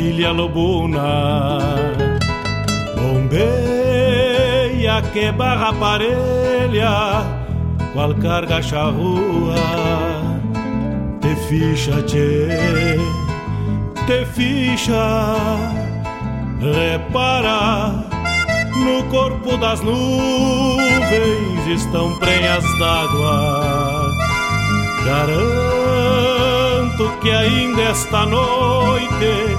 Tropilha lobuna. Bombeia que barra parelha, qual carga charrua. Te ficha, tchê, te ficha, repara. No corpo das nuvens estão prenhas d'água Garanto que ainda esta noite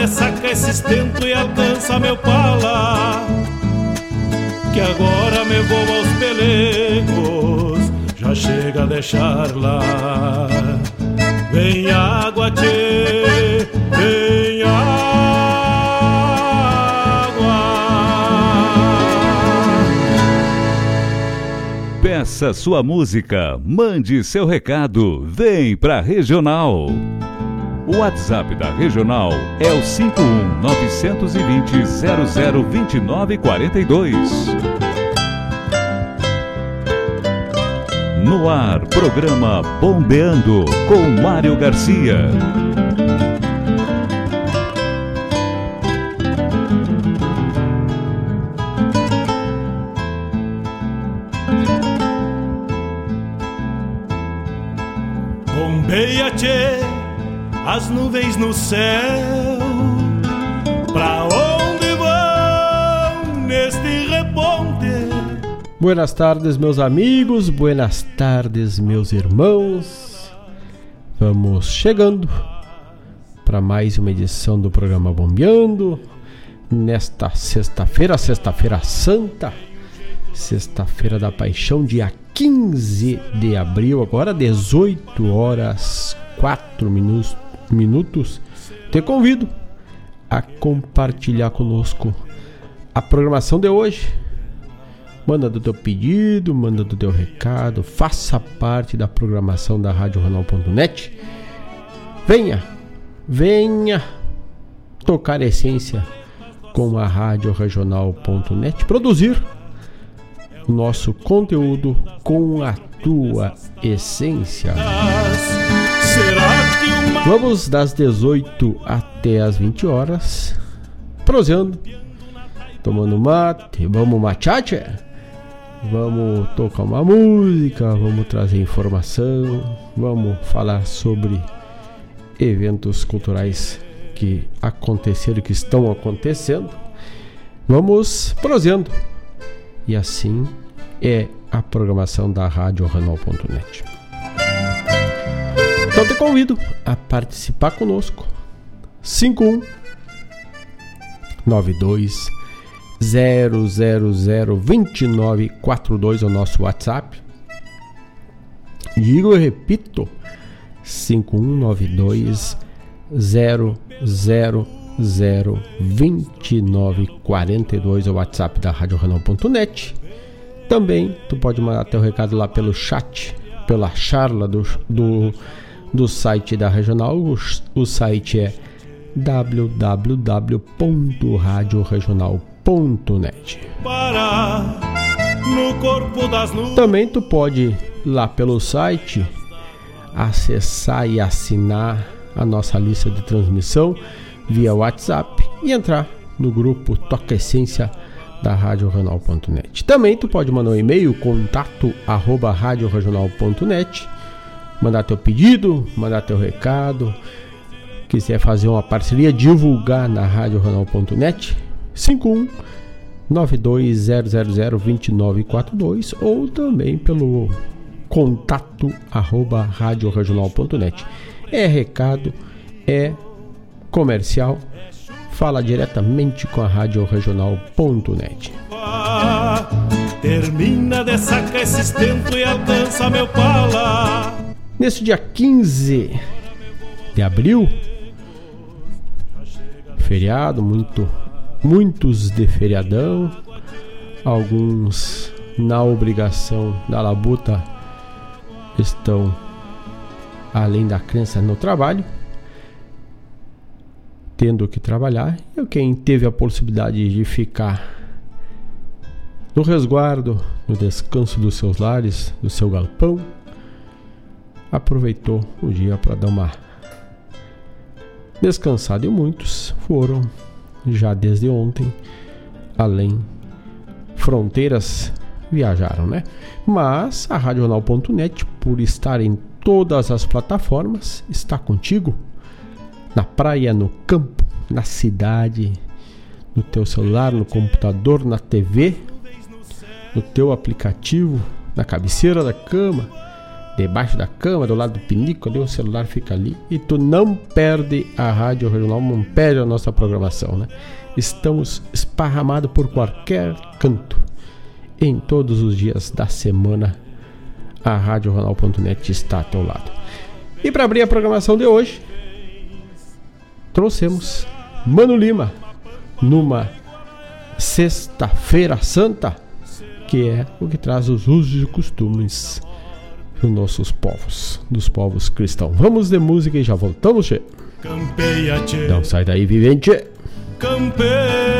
de sacar esse estento e alcança meu pala. Que agora me vou aos pelegos, já chega a deixar lá. Vem água, tchê, vem água. Peça sua música, mande seu recado, vem pra Regional. O WhatsApp da Regional é o 51 920 002942. No ar, programa Bombeando com Mário Garcia. As nuvens no céu. Pra onde vão neste reponte? Buenas tardes, meus amigos, buenas tardes, meus irmãos. Vamos chegando para mais uma edição do programa Bombeando. Nesta sexta-feira, sexta-feira santa, sexta-feira da paixão, dia 15 de abril, agora 18 horas 4 minutos, minutos, te convido a compartilhar conosco a programação de hoje. Manda do teu pedido, manda do teu recado, faça parte da programação da Rádio Ronal.net. Venha, venha tocar a essência com a Rádio Regional.net, produzir nosso conteúdo com a tua essência. Vamos das 18 até as 20 horas, proseando, tomando mate, vamos machate? vamos tocar uma música, vamos trazer informação, vamos falar sobre eventos culturais que aconteceram que estão acontecendo. Vamos prosendo. E assim é a programação da Rádio Renal.net. Então te convido a participar conosco. 51 92 0002942 é o nosso WhatsApp. Digo e repito, 5192 0002942 é o WhatsApp da Rádio Renal.net. Também tu pode mandar teu recado lá pelo chat, pela charla do, do, do site da Regional. O, o site é www.radioregional.net. Também tu pode lá pelo site acessar e assinar a nossa lista de transmissão via WhatsApp e entrar no grupo Toca Essência da radioregional.net. Também tu pode mandar um e-mail contato arroba radioregional.net mandar teu pedido, mandar teu recado, quiser fazer uma parceria, divulgar na radioregional.net 51 920002942 ou também pelo contato arroba radioregional.net. É recado, é comercial, fala diretamente com a radioregional.net. Termina de sacar esse estento e alcança meu pala. Nesse dia 15 de abril, feriado, muito, muitos de feriadão, alguns na obrigação da labuta estão além da crença no trabalho, tendo que trabalhar, e quem teve a possibilidade de ficar no resguardo, no descanso dos seus lares, do seu galpão, aproveitou o dia para dar uma descansada e muitos foram já desde ontem além fronteiras viajaram, né? Mas a Radional.net, por estar em todas as plataformas, está contigo na praia, no campo, na cidade, no teu celular, no computador, na TV, no teu aplicativo, na cabeceira da cama, debaixo da cama, do lado do pinico, ali o celular fica ali e tu não perde a rádio regional, não perde a nossa programação, né? Estamos esparramados por qualquer canto, em todos os dias da semana. A RádioRonal.net está ao teu lado. E para abrir a programação de hoje, trouxemos Mano Lima numa Sexta-feira Santa, que é o que traz os usos e costumes dos nossos povos, dos povos cristãos. Vamos de música e já voltamos, che. Campeia, che. Não sai daí, vivente. Campeia.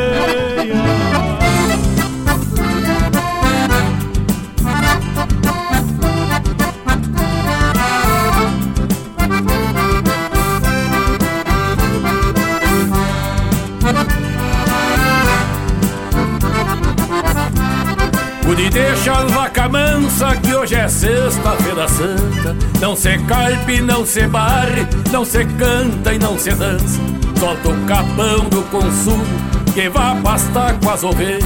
Vaca mansa que hoje é sexta-feira santa. Não se carpe, não se barre, não se canta e não se dança. Solta o capão do consumo que vá pastar com as ovelhas.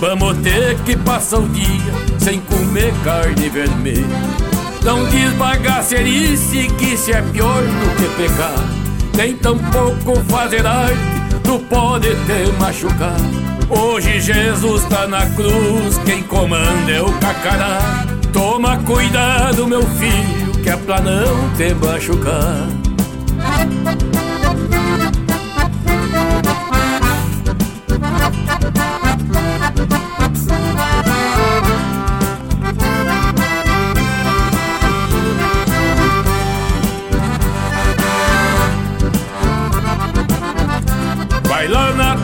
Vamos ter que passar o dia sem comer carne vermelha. Não diz bagacerice que isso é pior do que pecar. Nem tampouco fazer arte, tu pode ter machucado Hoje Jesus tá na cruz, quem comanda é o cacará. Toma cuidado, meu filho, que é pra não te machucar.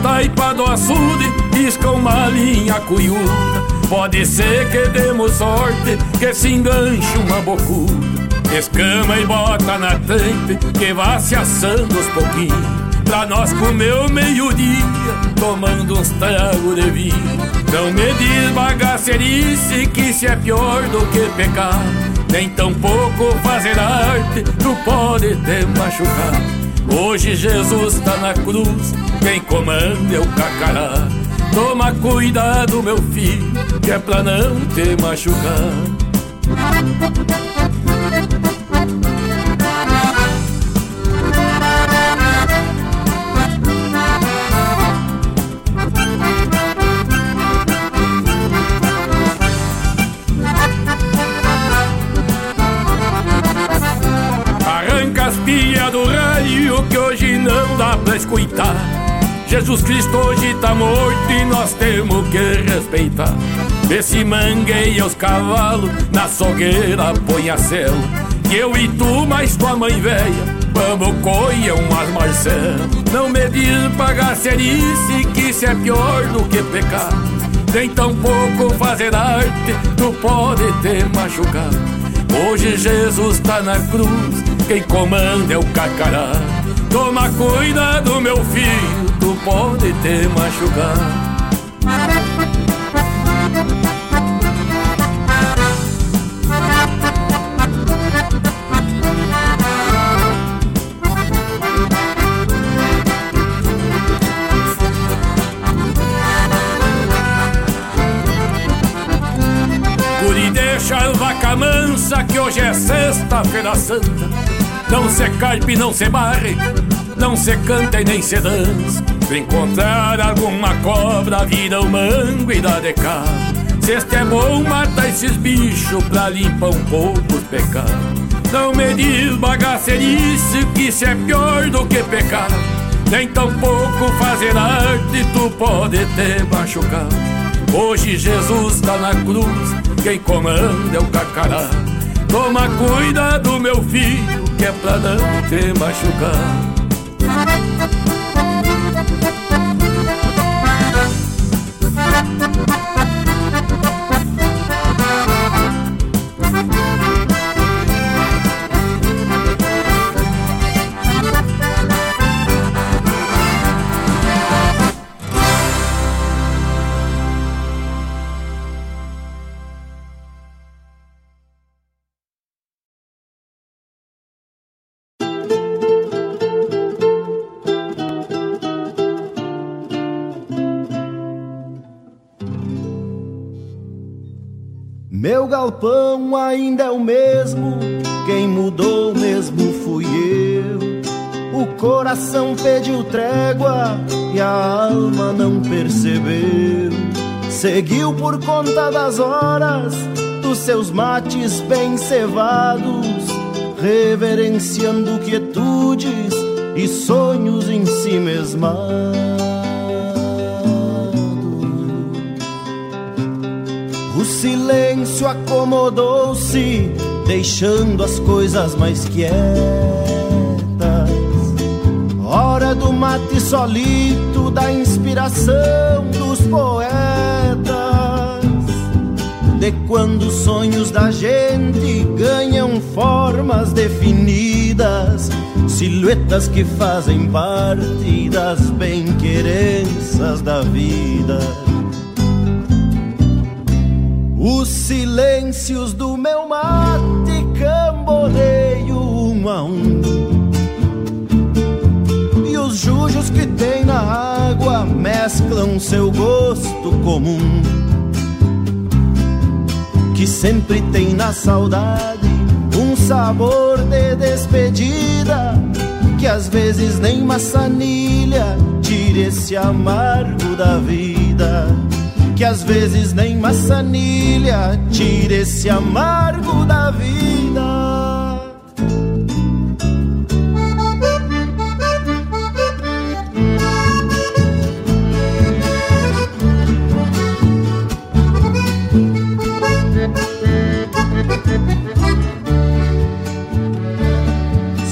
Taipa do açude, pisca uma linha cuiuda. Pode ser que demos sorte, que se enganche uma bocuda. Escama e bota na tampa, que vá se assando aos pouquinhos. Pra nós comer o meio-dia, tomando uns tragos de vinho. Não me diz bagacerice que se é pior do que pecar. Nem tão pouco fazer arte, tu pode te machucar. Hoje Jesus tá na cruz, quem comanda é o cacará. Toma cuidado, meu filho, que é pra não te machucar. Que hoje não dá pra escutar. Jesus Cristo hoje tá morto e nós temos que respeitar. Vê se mangueia os cavalos, na sogueira põe a cela. Que eu e tu, mais tua mãe velha, vamos coia umas Marcel. Não me diz bagacerice que isso é pior do que pecar. Nem tão pouco fazer arte, tu pode te machucar. Hoje Jesus tá na cruz quem comanda é o cacará. Toma cuidado, meu filho, tu pode te machucar. Guri, deixa a vaca mansa que hoje é sexta-feira santa não se carpe, não se barre, não se canta e nem se dança. Se encontrar alguma cobra, vira o mango e dá de cá. Se este é bom, mata esses bichos pra limpar um pouco os pecados. Não me diz bagacerice que isso é pior do que pecar. Nem tão pouco fazer arte, tu pode te machucar. Hoje Jesus tá na cruz, quem comanda é o cacará. Toma cuidado, meu filho, que é pra não te machucar. Meu galpão ainda é o mesmo, quem mudou mesmo fui eu. O coração pediu trégua e a alma não percebeu. Seguiu por conta das horas dos seus mates bem cevados, reverenciando quietudes e sonhos em si mesmados. Silêncio acomodou-se, deixando as coisas mais quietas. Hora do mate solito, da inspiração dos poetas. De quando os sonhos da gente ganham formas definidas, silhuetas que fazem parte das bem-querenças da vida. Os silêncios do meu mate camboneio um a um. E os jujos que tem na água mesclam seu gosto comum. Que sempre tem na saudade um sabor de despedida. Que às vezes nem maçanilha tira esse amargo da vida que às vezes nem maçanilha tira esse amargo da vida.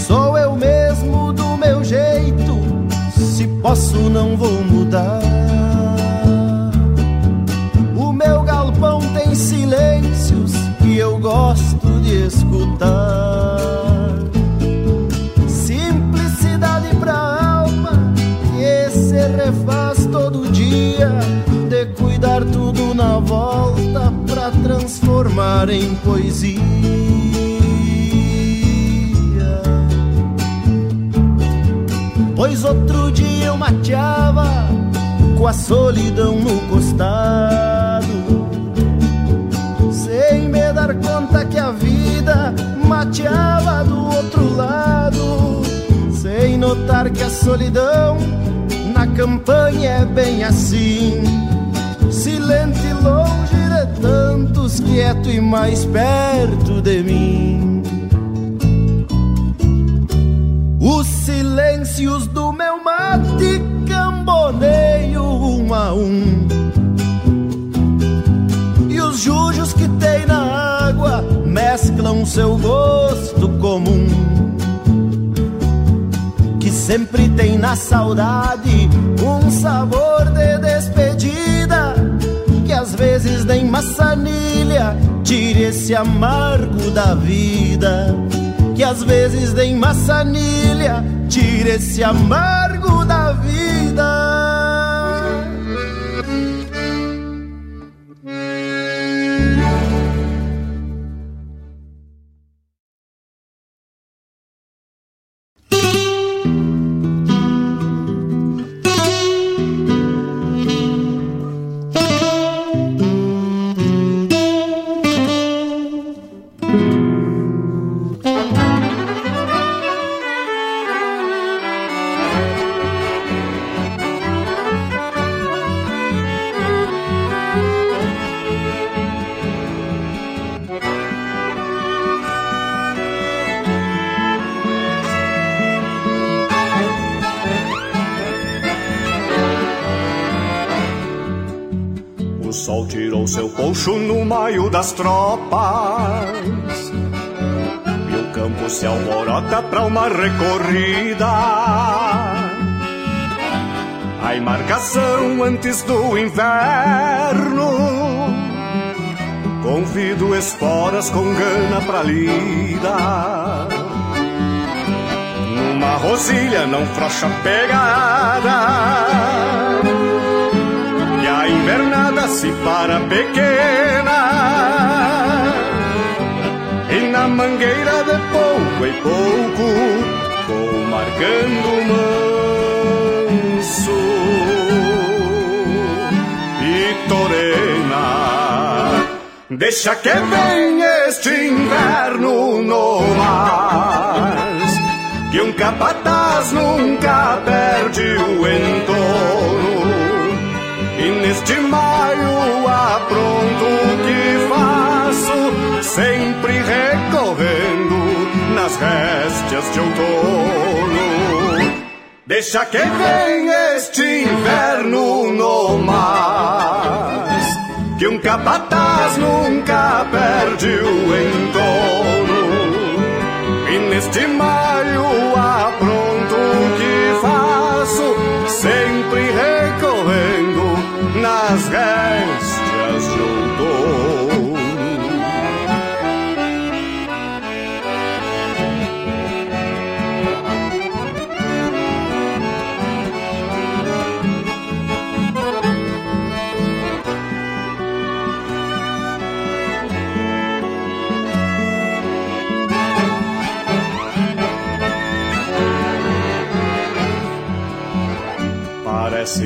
Sou eu mesmo do meu jeito, se posso não vou transformar em poesia. Pois outro dia eu mateava com a solidão no costado, sem me dar conta que a vida mateava do outro lado, sem notar que a solidão na campanha é bem assim, de tantos, quieto e mais perto de mim. Os silêncios do meu mate camboneio um a um. E os jujos que tem na água mesclam seu gosto comum. Que sempre tem na saudade um sabor de despedida. Vezes nem maçanilha tire esse amargo da vida que às vezes nem maçanilha tira esse amargo da vida. Das tropas. E o campo se alvorota pra uma recorrida. A embarcação antes do inverno. Convido esporas com gana pra lida. Numa rosilha não frouxa pegada. Invernada se para pequena mangueira de pouco em pouco Vou marcando manso. E torena Deixa que venha este inverno no mar Que um capataz nunca perde o entorno. E neste maio recorrendo nas réstias de outono. Deixa que venha este inverno no mais, que um capataz nunca perde o entorno. E neste maio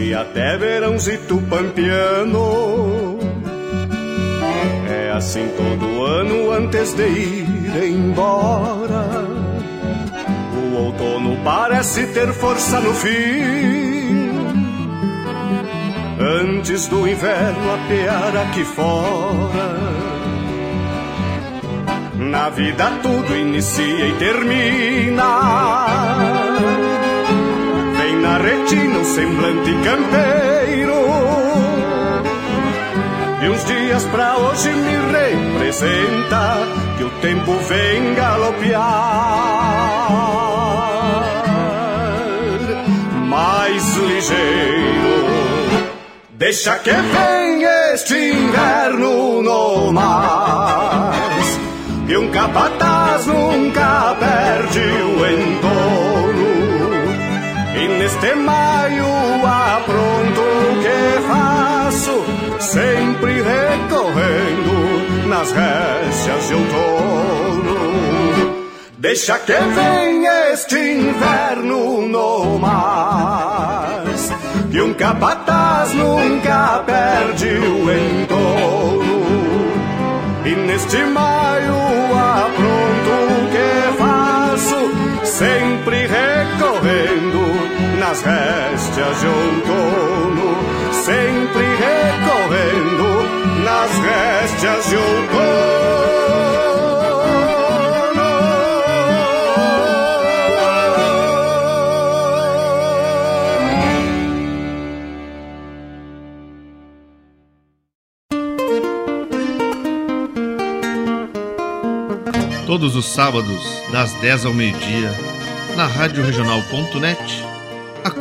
Parece até verãozito pampiano É assim todo ano antes de ir embora O outono parece ter força no fim. Antes do inverno apear aqui fora. Na vida tudo inicia e termina na retina um semblante campeiro. E uns dias pra hoje me representa que o tempo vem galopear. Mais ligeiro, deixa que venha este inverno no mais. Que um capataz nunca perde o e neste maio apronto o que faço, sempre recorrendo nas récias de outono. Deixa que venha este inverno no mar, que um capataz nunca perde o entorno. E neste maio apronto o que faço, sempre recorrendo nas réstias de outono, sempre recorrendo nas réstias de outono. Todos os sábados, das 10 ao meio-dia, na Rádio Regional.net,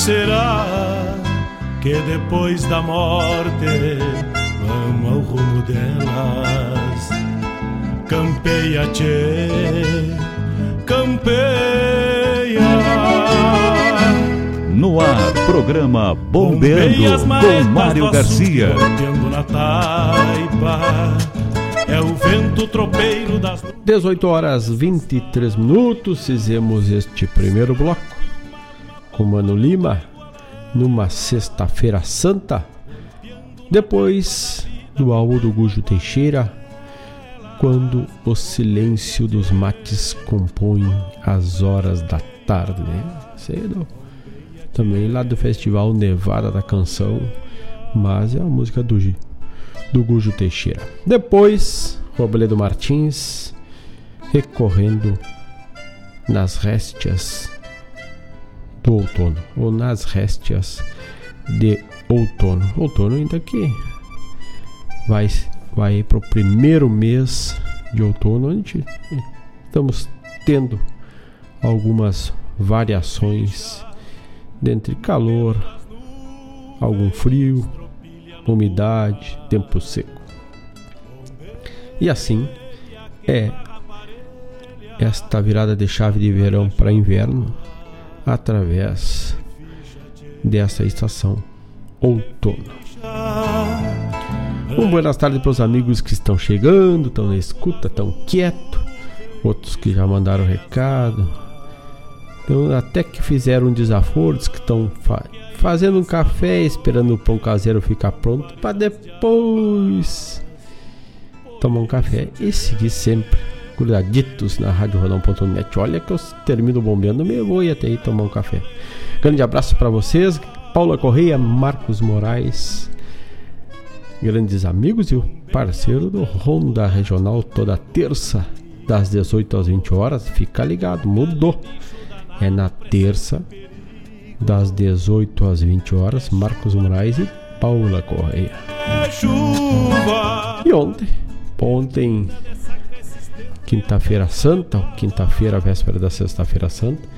Será que depois da morte vamos ao rumo delas? Campeia, tchê, campeia. No ar, programa Bombeando com Mário Garcia. Na taipa, é o vento tropeiro das... 18 horas 23 minutos, fizemos este primeiro bloco com Mano Lima numa sexta-feira santa. Depois do álbum do Gujo Teixeira, quando o silêncio dos mates compõe as horas da tarde, né? Cedo. Também lá do Festival Nevada da Canção, mas é a música do, do Gujo Teixeira. Depois, Robledo Martins recorrendo nas réstias do outono, ou nas réstias de outono. Outono ainda que vai, vai para o primeiro mês de outono, onde estamos tendo algumas variações dentre calor, algum frio, umidade, tempo seco. E assim é esta virada de chave de verão para inverno através dessa estação outono. Um boas tardes para os amigos que estão chegando, estão na escuta, estão quietos, outros que já mandaram recado, então, até que fizeram um desaforo, que estão fa fazendo um café, esperando o pão caseiro ficar pronto para depois tomar um café e seguir sempre grudaditos na Rádio Rodão.net. Olha que eu termino bombeando, me vou e até aí tomar um café. Grande abraço para vocês, Paula Correia, Marcos Moraes, grandes amigos e o parceiro do Ronda Regional toda terça das 18 às 20 horas. Fica ligado, mudou. É na terça das 18 às 20 horas, Marcos Moraes e Paula Correia. E ontem, ontem quinta-feira santa, quinta-feira, véspera da sexta-feira santa.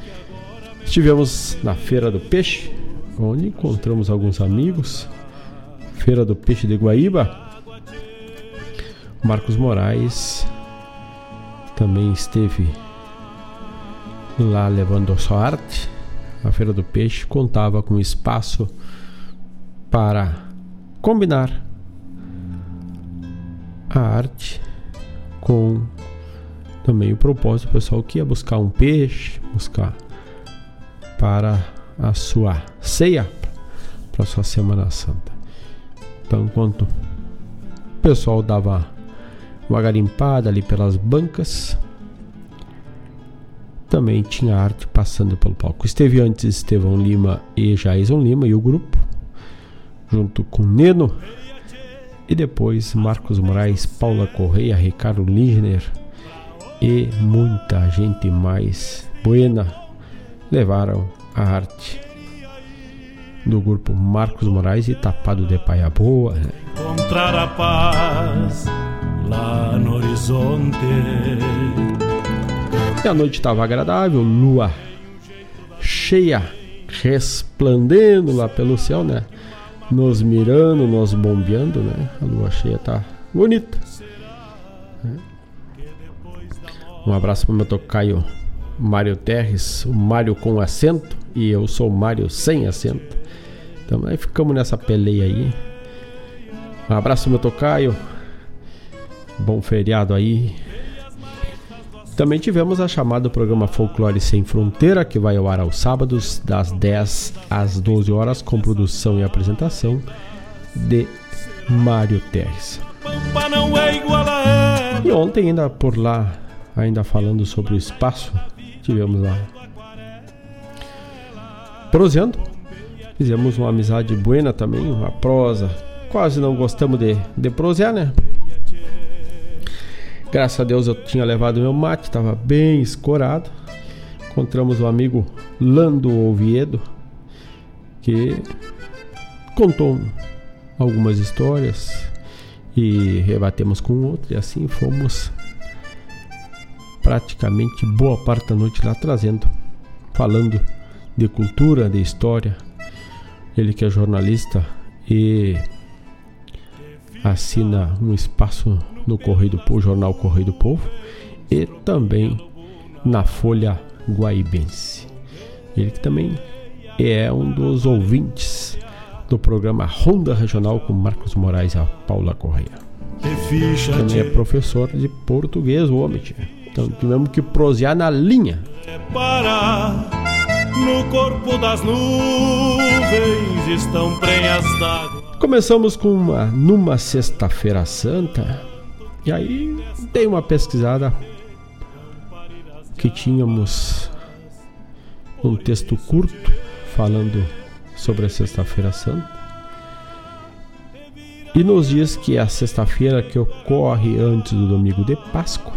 Estivemos na Feira do Peixe, onde encontramos alguns amigos. Feira do Peixe de Guaíba. Marcos Moraes também esteve lá levando a sua arte. A Feira do Peixe contava com espaço para combinar a arte com também o propósito pessoal que é buscar um peixe, buscar para a sua ceia, para a sua Semana Santa. Então, enquanto o pessoal dava uma garimpada ali pelas bancas, também tinha arte passando pelo palco. Esteve antes Estevão Lima e Jason Lima e o grupo, junto com Neno, e depois Marcos Moraes, Paula Correia, Ricardo Lindner e muita gente mais buena levaram a arte do grupo Marcos Moraes e Tapado de Paia Boa. Né? Encontrar a paz lá no horizonte. E a noite estava agradável, lua cheia, resplandendo lá pelo céu, né? Nos mirando, nos bombeando, né? A lua cheia tá bonita. Um abraço para o meu tocaio Mário Terres, o Mário com acento e eu sou o Mário sem acento. Então aí ficamos nessa peleia aí. Um abraço meu tocaio. Bom feriado aí. Também tivemos a chamada do programa Folclore Sem Fronteira, que vai ao ar aos sábados, das 10 às 12 horas, com produção e apresentação de Mário Terres. E ontem, ainda por lá, ainda falando sobre o espaço, tivemos lá proseando. Fizemos uma amizade buena também, uma prosa. Quase não gostamos de, de prosear, né? Graças a Deus eu tinha levado meu mate, estava bem escorado. Encontramos o um amigo Lando Oviedo, que contou algumas histórias e rebatemos com outro, e assim fomos praticamente boa parte da noite lá trazendo, falando de cultura, de história. Ele que é jornalista e assina um espaço no Correio do Povo, jornal Correio do Povo e também na Folha Guaibense. Ele que também é um dos ouvintes do programa Ronda Regional com Marcos Moraes e a Paula Correia. Também é professor de português, o homem. Então tivemos que prosear na linha. Para no corpo das nuvens estão prenhas d'água. Começamos com uma numa sexta-feira santa. E aí dei uma pesquisada que tínhamos um texto curto falando sobre a sexta-feira santa. E nos dias que é a sexta-feira que ocorre antes do domingo de Páscoa,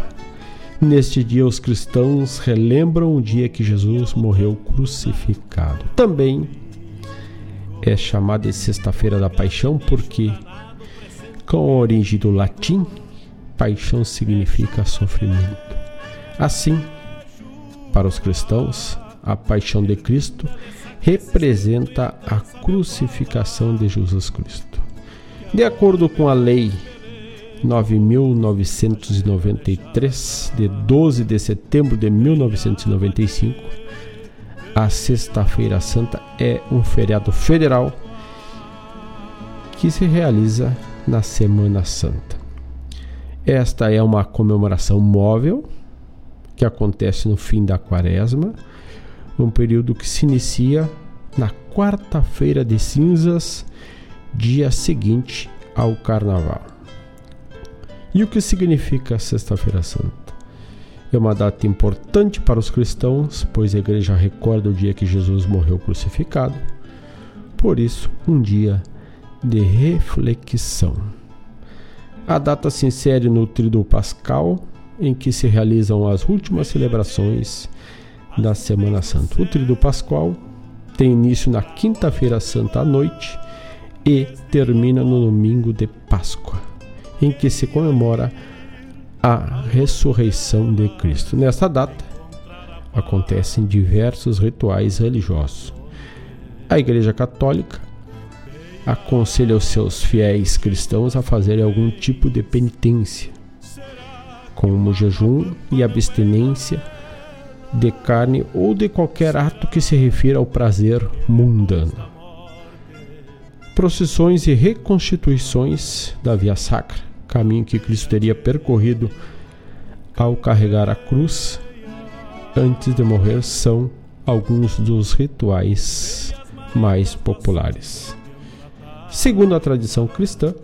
Neste dia, os cristãos relembram o dia que Jesus morreu crucificado. Também é chamada de Sexta-feira da Paixão porque, com a origem do latim, paixão significa sofrimento. Assim, para os cristãos, a paixão de Cristo representa a crucificação de Jesus Cristo. De acordo com a lei 9.993, de 12 de setembro de 1995. A Sexta-feira Santa é um feriado federal que se realiza na Semana Santa. Esta é uma comemoração móvel que acontece no fim da quaresma, um período que se inicia na quarta-feira de cinzas, dia seguinte ao carnaval. E o que significa Sexta-feira Santa? É uma data importante para os cristãos, pois a igreja recorda o dia que Jesus morreu crucificado. Por isso, um dia de reflexão. A data se insere no Tríduo Pascal, em que se realizam as últimas celebrações da Semana Santa. O Tríduo Pascal tem início na Quinta-feira Santa à noite e termina no domingo de Páscoa em que se comemora a ressurreição de Cristo. Nesta data acontecem diversos rituais religiosos. A Igreja Católica aconselha os seus fiéis cristãos a fazerem algum tipo de penitência, como jejum e abstinência de carne ou de qualquer ato que se refira ao prazer mundano. Procissões e reconstituições da Via Sacra, caminho que Cristo teria percorrido ao carregar a cruz antes de morrer, são alguns dos rituais mais populares. Segundo a tradição cristã,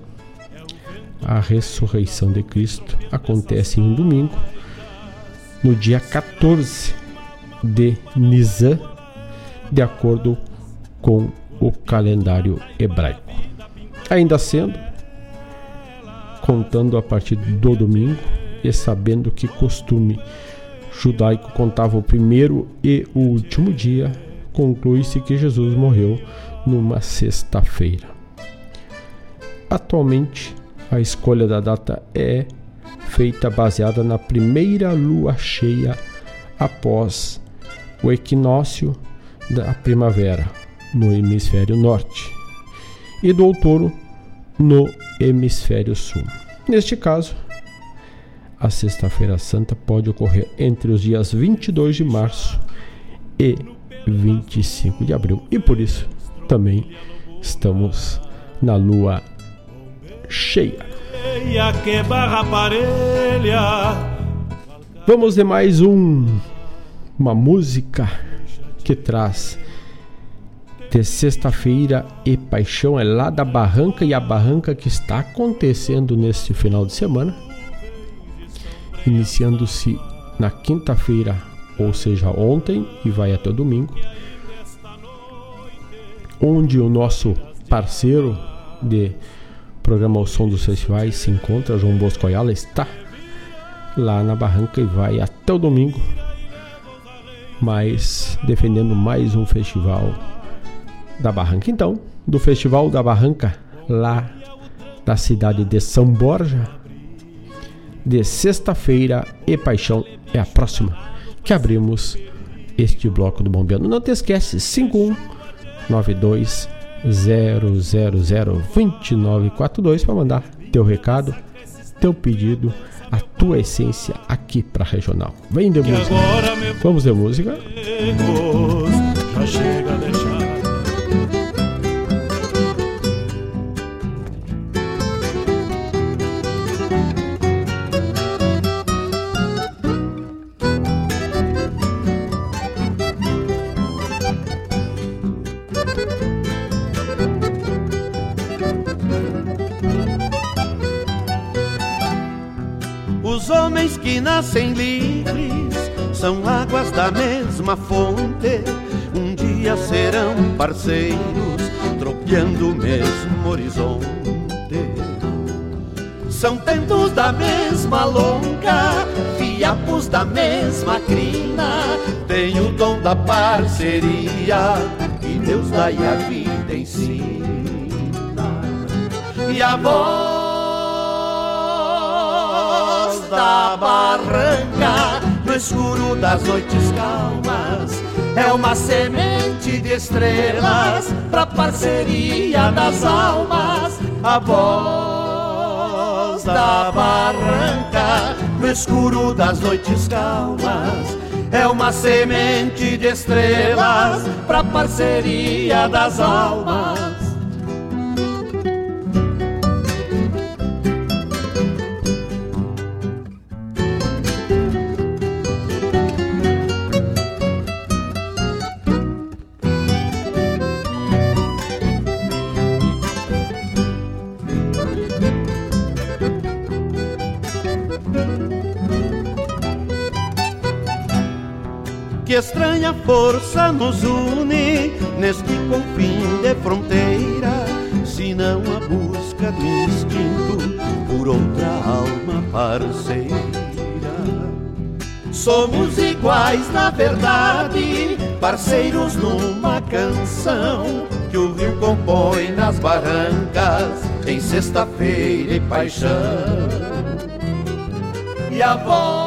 a ressurreição de Cristo acontece em um domingo, no dia 14 de Nisan, de acordo com o calendário hebraico. Ainda sendo, contando a partir do domingo e sabendo que costume judaico contava o primeiro e o último dia, conclui-se que Jesus morreu numa sexta-feira. Atualmente, a escolha da data é feita baseada na primeira lua cheia após o equinócio da primavera no hemisfério norte e do outono no hemisfério sul. Neste caso, a Sexta-feira Santa pode ocorrer entre os dias 22 de março e 25 de abril, e por isso também estamos na lua cheia. Vamos de mais um uma música que traz de sexta-feira e paixão é lá da barranca e a barranca que está acontecendo neste final de semana, iniciando-se na quinta-feira, ou seja, ontem e vai até o domingo, onde o nosso parceiro de programa O Som dos Festivais se encontra. João Bosco Ayala está lá na barranca e vai até o domingo, mas defendendo mais um festival da barranca. Então, do Festival da Barranca, lá da cidade de São Borja, de sexta-feira e paixão é a próxima que abrimos este bloco do Bombeando. Não te esquece, 5192 0002942 para mandar teu recado, teu pedido, a tua essência aqui para regional. Vem de música. Vamos de música. Já chega a nascem livres são águas da mesma fonte. Um dia serão parceiros, tropeando o mesmo horizonte. São tentos da mesma longa, fiapos da mesma crina. Tem o dom da parceria que Deus dá e a vida ensina. E a voz da barranca, no escuro das noites calmas. É uma semente de estrelas pra parceria das almas. A voz da barranca, no escuro das noites calmas. É uma semente de estrelas pra parceria das almas. Força nos une neste confim de fronteira, se não a busca do instinto por outra alma parceira. Somos iguais na verdade, parceiros numa canção que o rio compõe nas barrancas em sexta-feira e paixão. e a voz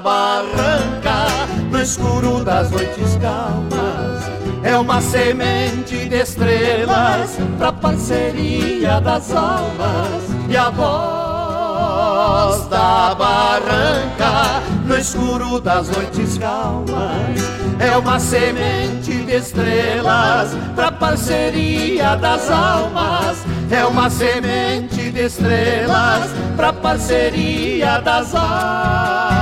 barranca no escuro das noites calmas. É uma semente de estrelas pra parceria das almas e a voz da barranca no escuro das noites calmas. É uma semente de estrelas pra parceria das almas. É uma semente de estrelas pra parceria das almas.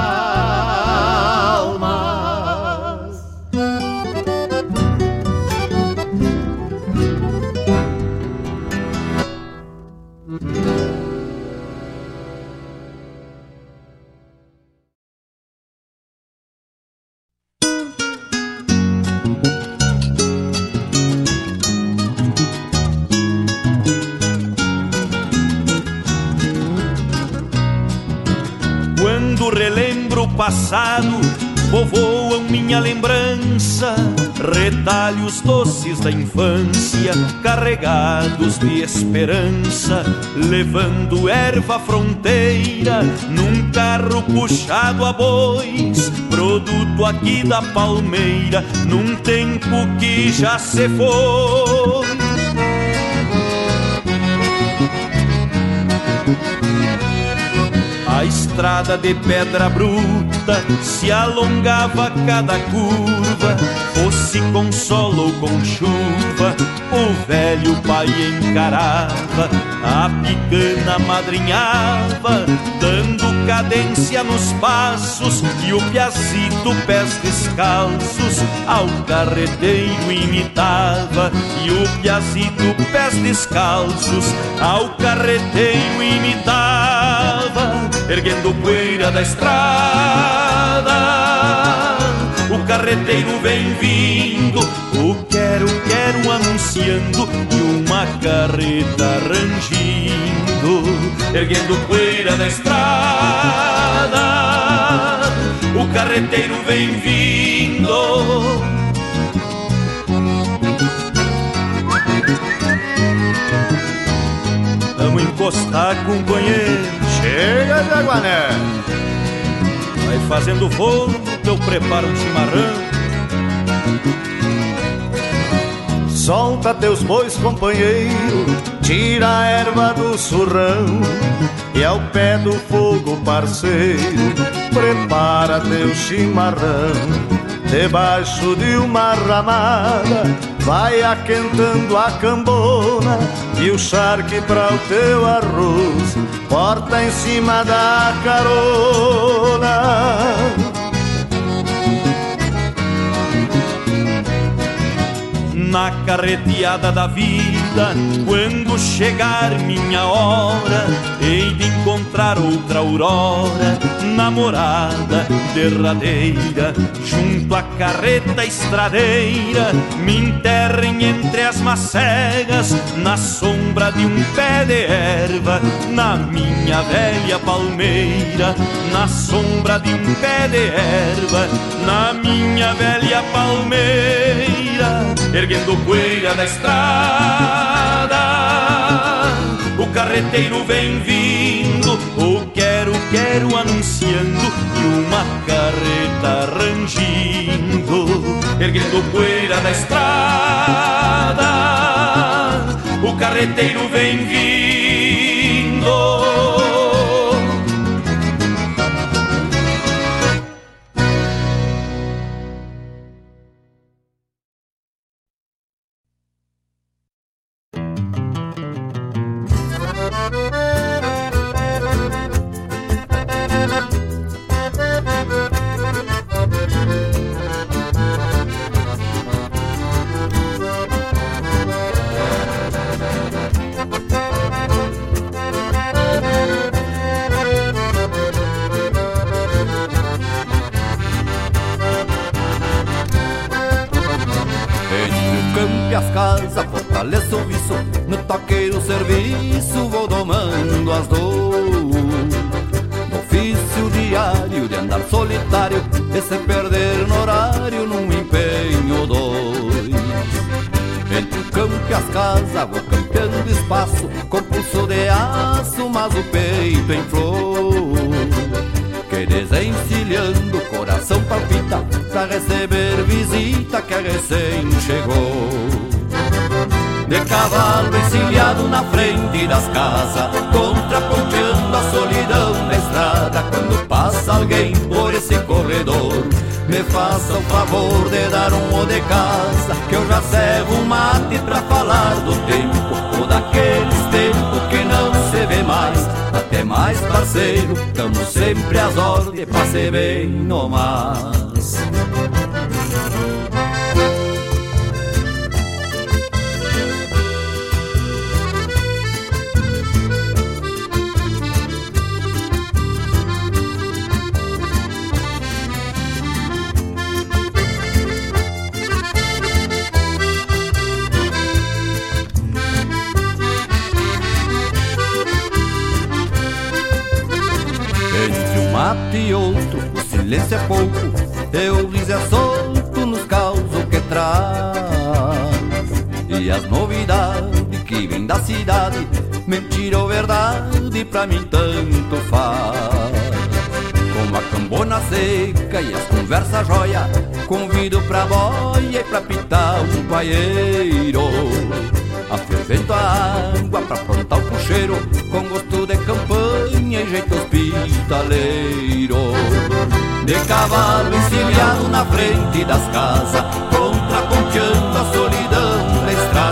Passado, povoam minha lembrança, retalhos doces da infância, carregados de esperança, levando erva fronteira, num carro puxado a bois, produto aqui da palmeira, num tempo que já se foi. A estrada de pedra bruta se alongava a cada curva, fosse com sol ou com chuva, o velho pai encarava, a picana madrinhava, dando cadência nos passos, e o piazito pés descalços ao carreteiro imitava, e o piazito pés descalços ao carreteiro imitava erguendo poeira da estrada. O carreteiro vem vindo, o quero, quero anunciando e uma carreta rangindo, erguendo poeira da estrada. O carreteiro vem vindo. Vamos encostar, companheiro. Chega, Jaguané! Vai fazendo fogo, que eu preparo um chimarrão. Solta teus bois, companheiro, tira a erva do surrão e ao pé do fogo, parceiro, prepara teu chimarrão. Debaixo de uma ramada, vai aquentando a cambona e o charque para o teu arroz, porta em cima da carona. Na carreteada da vida. Quando chegar minha hora, hei de encontrar outra aurora, namorada derradeira, junto à carreta estradeira, me enterrem entre as macegas, na sombra de um pé de erva, na minha velha palmeira, na sombra de um pé de erva, na minha velha palmeira, erguendo poeira da estrada. O carreteiro vem vindo, o quero, quero anunciando e uma carreta rangindo, erguendo poeira da estrada. O carreteiro vem vindo. As casas, fortaleço o viço No toqueiro serviço, vou domando as dores No ofício diário de andar solitário E se perder no horário num empenho dois Entre o campo e as casas, vou campeando passo com pulso de aço, mas o peito em flor. Que desencilhando coração palpita pra receber visita que recém chegou. De cavalo encilhado na frente das casas, contraponteando a solidão na estrada. Quando passa alguém por esse corredor, me faça o favor de dar um o de casa, que eu já servo um mate pra falar do tempo, ou daqueles tempos que não se vê mais. Até mais parceiro, tamo sempre às ordens pra ser bem no mais. Que vêm da cidade, mentira ou verdade, pra mim tanto faz. Com a cambona seca e as conversas joia, convido pra boia e pra pitar um paieiro. Afervento a água pra aprontar o puxeiro Com gosto de campanha e jeito hospitaleiro De cavalo encilhado na frente das casas Contraponteando a solidão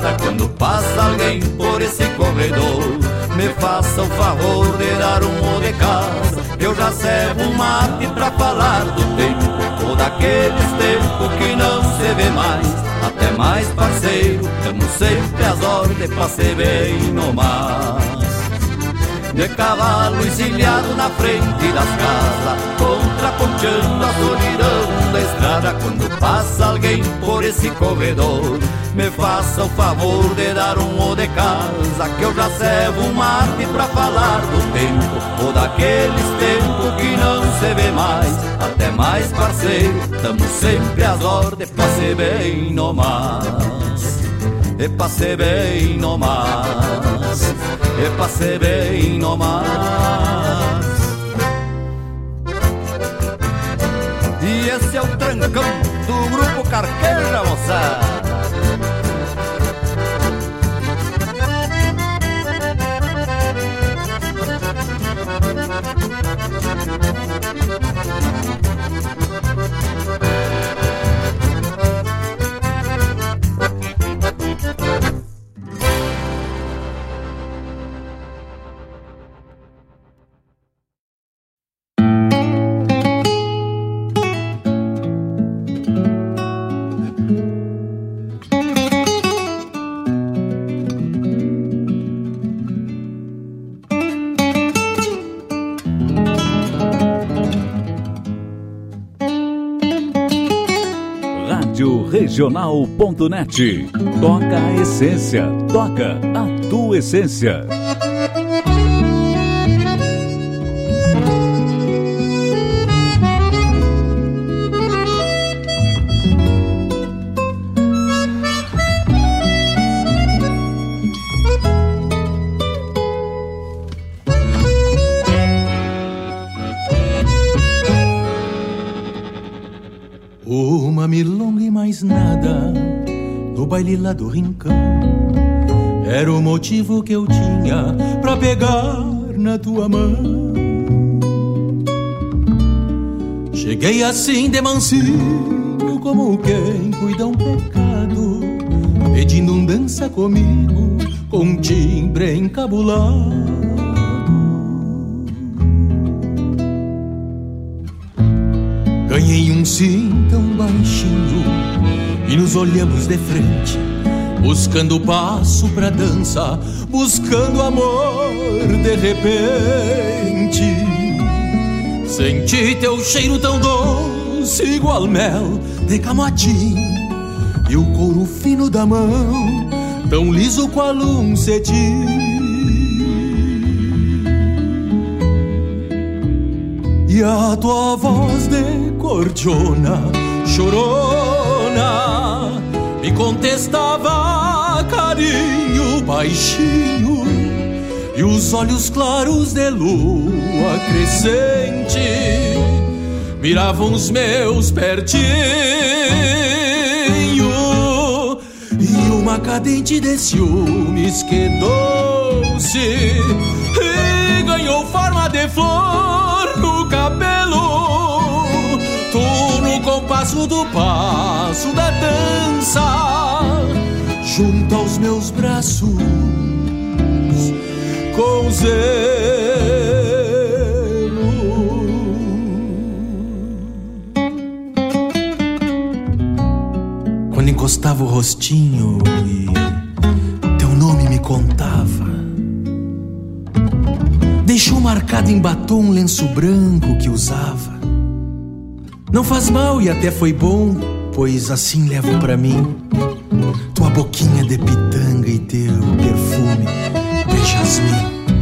estrada Quando passa alguém por esse corredor Me faça o favor de dar um de casa Eu já servo um mate pra falar do tempo Ou daqueles tempos que não se vê mais até mais parceiro, tamo sempre às ordens pra ser bem no mar. De cavalo encilhado na frente das casas, contraponteando a solidão da estrada. Quando passa alguém por esse corredor, me faça o favor de dar um o de casa, que eu já servo um mate pra falar do tempo, ou daqueles tempos que não se vê mais. Até mais parceiro, tamo sempre às ordens pra ser bem no mais. E pra ser bem no mais e passei bem no mar. E esse é o trancão do grupo Carqueja, moçada. regional.net. Toca a essência, toca a tua essência. Baile lá do rincão. Era o motivo que eu tinha pra pegar na tua mão. Cheguei assim de mansinho, como quem cuida um pecado, pedindo um dança comigo, com um timbre encabulado. Ganhei um sim tão baixinho e nos olhamos de frente, buscando passo pra dança, buscando amor de repente. Senti teu cheiro tão doce, igual mel de camotim, e o couro fino da mão, tão liso qual um cetim. E a tua voz de cordiona chorou me contestava carinho baixinho e os olhos claros de lua crescente miravam os meus pertinho e uma cadente de ciúmes quedou-se e ganhou forma de flor no compasso do passo da dança junto aos meus braços com zelo. Quando encostava o rostinho e teu nome me contava, deixou marcado em batom um lenço branco que usava. Não faz mal e até foi bom, pois assim levo para mim tua boquinha de pitanga e teu perfume de jasmim.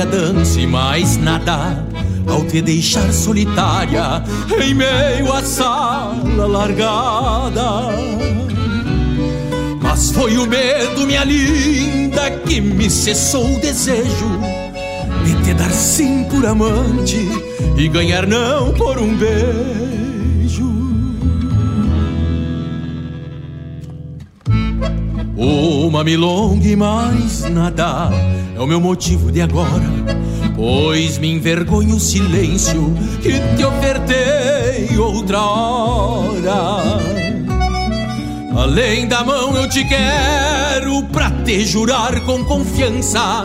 A dança e mais nada ao te deixar solitária em meio à sala largada. Mas foi o medo, minha linda, que me cessou o desejo de te dar sim por amante e ganhar não por um beijo. Uma milonga e mais nada é o meu motivo de agora pois me envergonho o silêncio que te ofertei outra hora. Além da mão eu te quero pra te jurar com confiança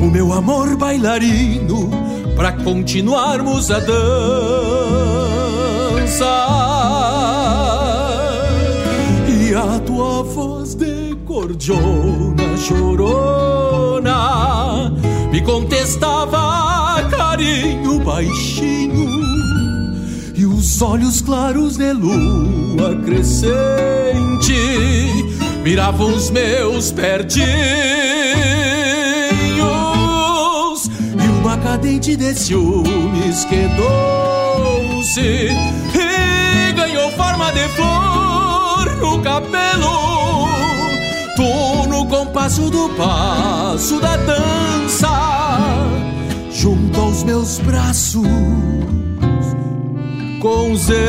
o meu amor bailarino pra continuarmos a dança. E a tua voz de cordiona me contestava carinho baixinho e os olhos claros de lua crescente miravam os meus pertinhos. E uma cadente de ciúmes quedou-se e ganhou forma de flor no cabelo no compasso do passo da dança, junto aos meus braços, com zelo.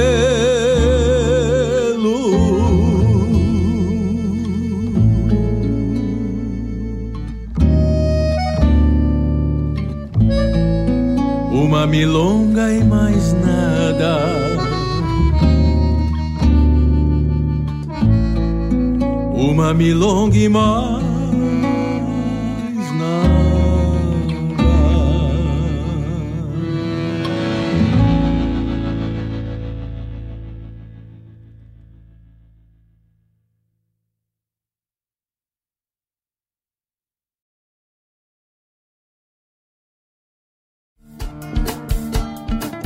Uma milonga e mais nada. Uma milonga e mais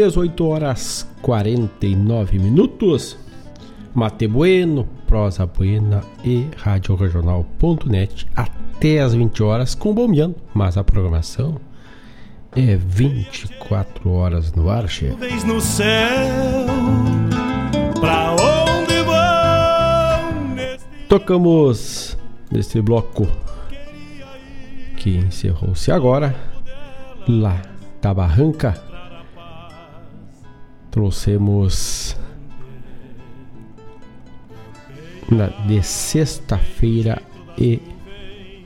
Dezoito horas 49 minutos. Mate Bueno, Prosa Buena e Radioregional.net até as 20 horas com Bombeando, mas a programação é 24 horas no ar, chefe. No céu, pra onde vão neste Tocamos nesse bloco que encerrou-se agora, lá da Barranca, trouxemos na, de sexta-feira e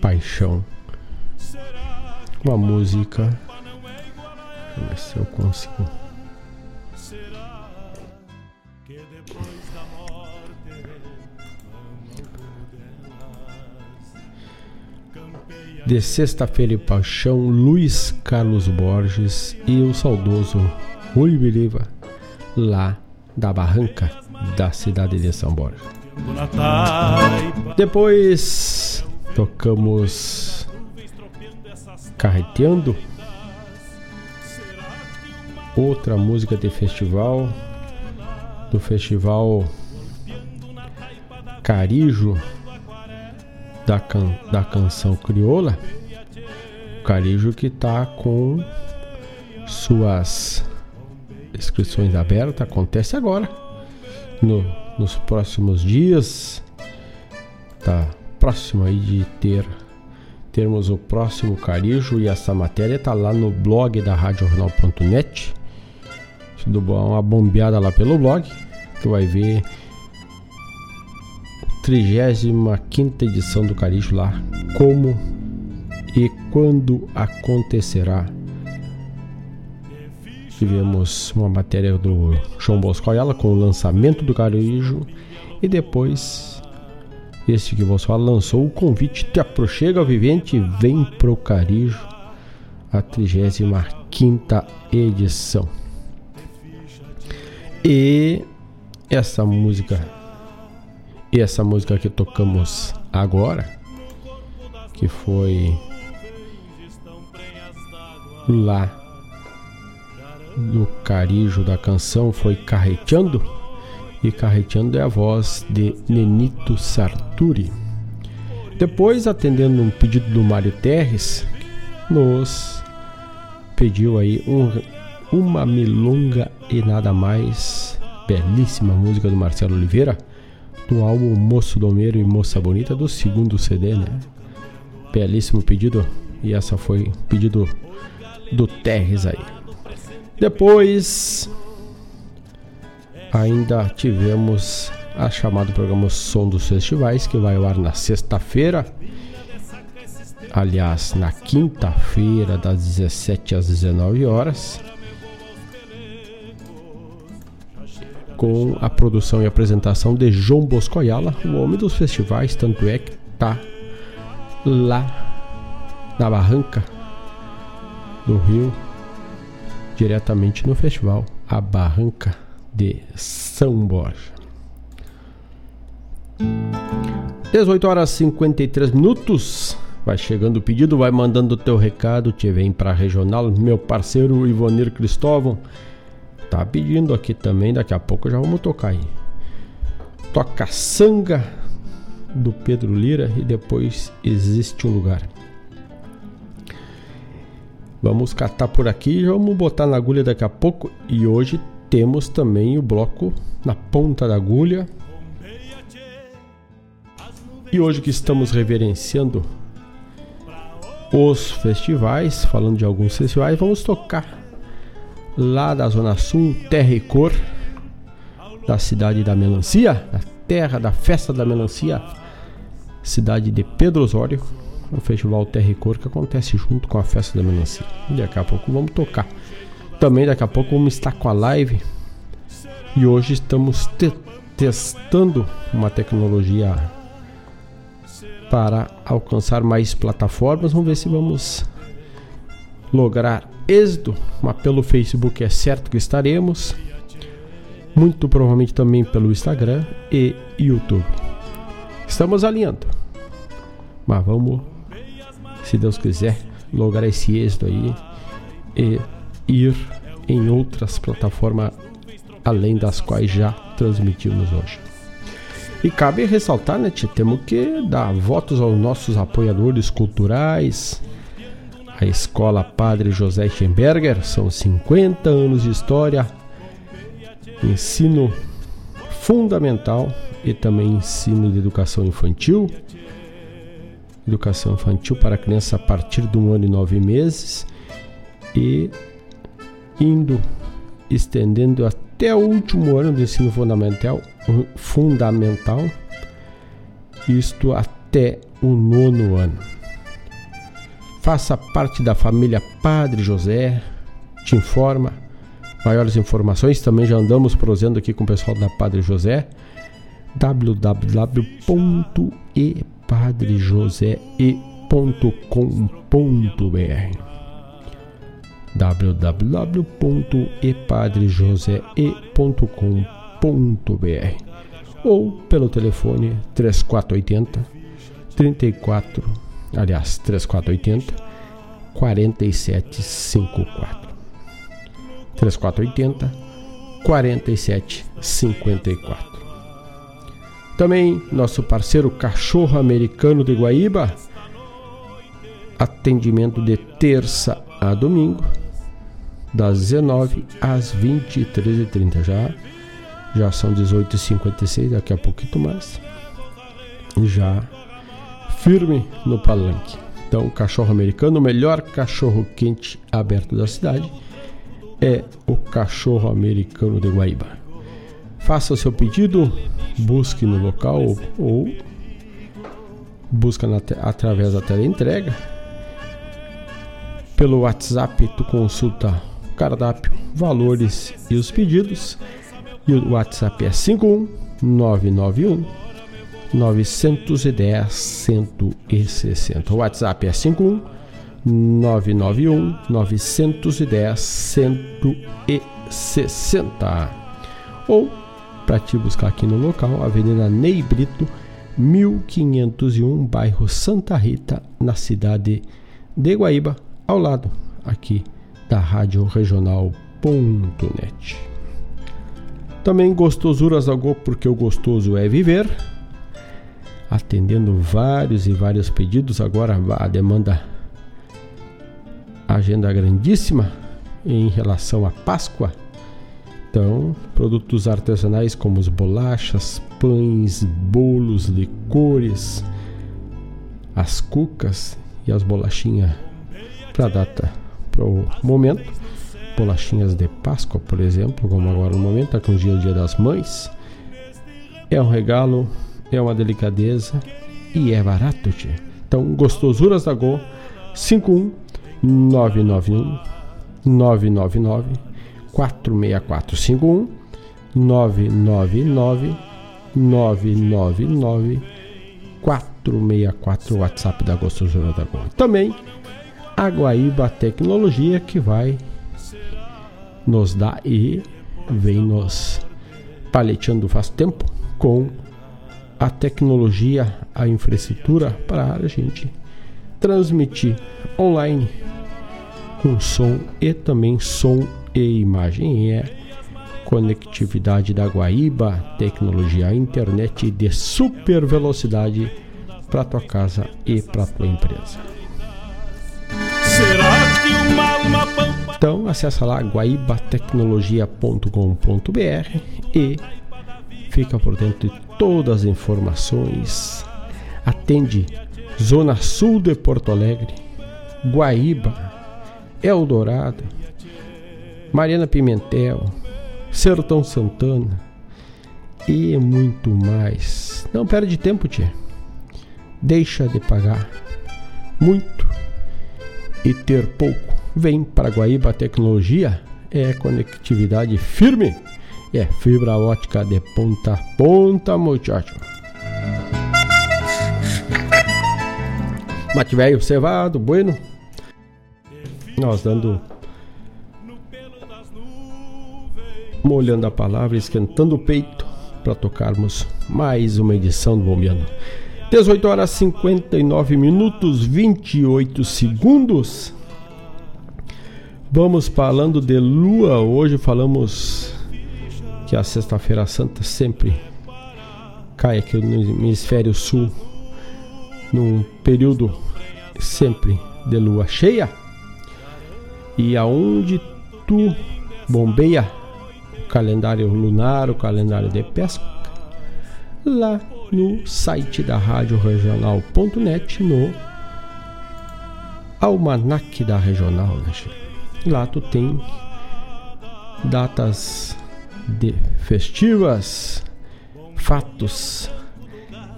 paixão. Uma música. Deixa eu ver se eu consigo. De Sexta-feira e Paixão, Luiz Carlos Borges e o saudoso Rui Biriva, lá da Barranca, da cidade de São Borja. Depois tocamos Carreteando, outra música de festival, do festival Carijo da, can, da canção crioula, Carijo que está com suas inscrições abertas, acontece agora, no, nos próximos dias, tá próximo aí de ter termos o próximo Carijo e essa matéria tá lá no blog da radiojornal.net. Dar uma bombeada lá pelo blog, tu vai ver 35 edição do Carijo lá. Como e quando acontecerá? Tivemos uma matéria do João Bosco Ayala com o lançamento do Carijo e depois este que você fala lançou o convite Te aproxega vivente vem pro Carijo a 35 edição. E essa música e essa música que tocamos agora, que foi lá do carijo da canção, foi Carreteando. E Carreteando é a voz de Nenito Sarturi. Depois, atendendo um pedido do Mário Terres, nos pediu aí um, uma milonga e nada mais. Belíssima música do Marcelo Oliveira do álbum Moço Domeiro e Moça Bonita do segundo CD, né? Belíssimo pedido e essa foi pedido do Terres aí. Depois ainda tivemos a chamada programa Som dos Festivais que vai ao ar na sexta-feira. Aliás, na quinta-feira das 17 às 19 horas. com a produção e apresentação de João Bosco Ayala, o homem dos festivais, tanto é que tá lá na barranca do Rio, diretamente no festival A Barranca de São Borja. 18 horas e 53 minutos. Vai chegando o pedido, vai mandando o teu recado, te vem para regional, meu parceiro Ivonir Cristóvão tá pedindo aqui também, daqui a pouco já vamos tocar aí. Toca Sanga do Pedro Lira e depois existe um lugar. Vamos catar por aqui e vamos botar na agulha daqui a pouco. E hoje temos também o bloco na ponta da agulha. E hoje que estamos reverenciando os festivais, falando de alguns festivais, vamos tocar lá da Zona Sul, terra e cor, da cidade da melancia, da terra da festa da melancia, cidade de Pedro Osório, o festival Terra e Cor que acontece junto com a festa da melancia. E daqui a pouco vamos tocar. Também daqui a pouco vamos estar com a live. E hoje estamos te testando uma tecnologia para alcançar mais plataformas. Vamos ver se vamos lograr êxito, mas pelo Facebook é certo que estaremos. Muito provavelmente também pelo Instagram e YouTube. Estamos alinhando. Mas vamos, se Deus quiser, lograr esse êxito aí e ir em outras plataformas além das quais já transmitimos hoje. E cabe ressaltar, né, tia, temos que dar votos aos nossos apoiadores culturais, a Escola Padre José Schemberger, são 50 anos de história, ensino fundamental e também ensino de educação infantil. Educação infantil para criança a partir de um ano e nove meses e indo estendendo até o último ano do ensino fundamental, fundamental, isto até o nono ano. Faça parte da família Padre José, te informa. Maiores informações também já andamos prosendo aqui com o pessoal da Padre José www.epadrejosee.com.br www.epadrejosee.com.br ou pelo telefone 3480 34 aliás 3480 4754 3480 4754 também nosso parceiro Cachorro Americano de Guaíba atendimento de terça a domingo das 19 às 23h30 já. Já são 18h56, daqui a pouquinho mais. Já firme no palanque. Então, cachorro americano, o melhor cachorro quente aberto da cidade é o cachorro americano de Guaíba. Faça o seu pedido, busque no local ou busca na, através da teleentrega. Pelo WhatsApp tu consulta cardápio, valores e os pedidos. E o WhatsApp é 51991 910 160. O WhatsApp é 51 991 910 160. Ou para te buscar aqui no local, Avenida Ney Brito, 1501, bairro Santa Rita, na cidade de Guaíba, ao lado aqui da Rádio Regional.net. Também gostosuras da porque o gostoso é viver. Atendendo vários e vários pedidos, agora a demanda agenda grandíssima em relação à Páscoa. Então, produtos artesanais como as bolachas, pães, bolos, licores, as cucas e as bolachinhas para data para o momento. Bolachinhas de Páscoa, por exemplo, como agora no momento, tá com dia, o dia das mães. É um regalo, é uma delicadeza e é barato, tia. Então, gostosuras da Go 51991 999 46451 999 999 464 WhatsApp da Gostosura da Go. Também a Guaíba Tecnologia que vai nos dar e vem nos paleteando faz tempo com a tecnologia, a infraestrutura para a gente transmitir online com som e também som e imagem. É conectividade da Guaíba, tecnologia, internet de super velocidade para tua casa e para tua empresa. Então acessa lá guaibatecnologia.com.br e fica por dentro de todas as informações. Atende Zona Sul de Porto Alegre, Guaíba, Eldorado, Mariana Pimentel, Sertão Santana e muito mais. Não perde tempo, tia. Deixa de pagar muito e ter pouco. Vem para Guaíba Tecnologia, é conectividade firme, é fibra ótica de ponta a ponta, muchacho. Mate velho cevado, bueno. Nós dando molhando a palavra, esquentando o peito para tocarmos mais uma edição do Bombeando. 18 horas 59 minutos 28 segundos. Vamos falando de lua. Hoje falamos que a Sexta-feira Santa sempre cai aqui no hemisfério sul num período sempre de lua cheia. E aonde tu bombeia calendário lunar, o calendário de pesca, lá no site da Rádio Regional.net no Almanac da Regional. Né? Lá tu tem datas de festivas, fatos,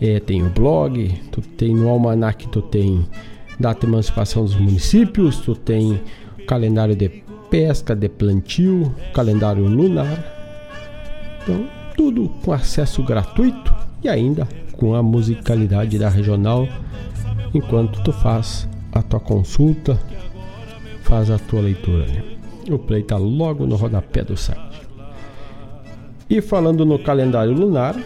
é, tem o blog, tu tem no Almanac, tu tem data de emancipação dos municípios, tu tem o calendário de pesca, de plantio, calendário lunar. Então, tudo com acesso gratuito e ainda com a musicalidade da regional enquanto tu faz a tua consulta, faz a tua leitura. Né? O play tá logo no rodapé do site. E falando no calendário lunar,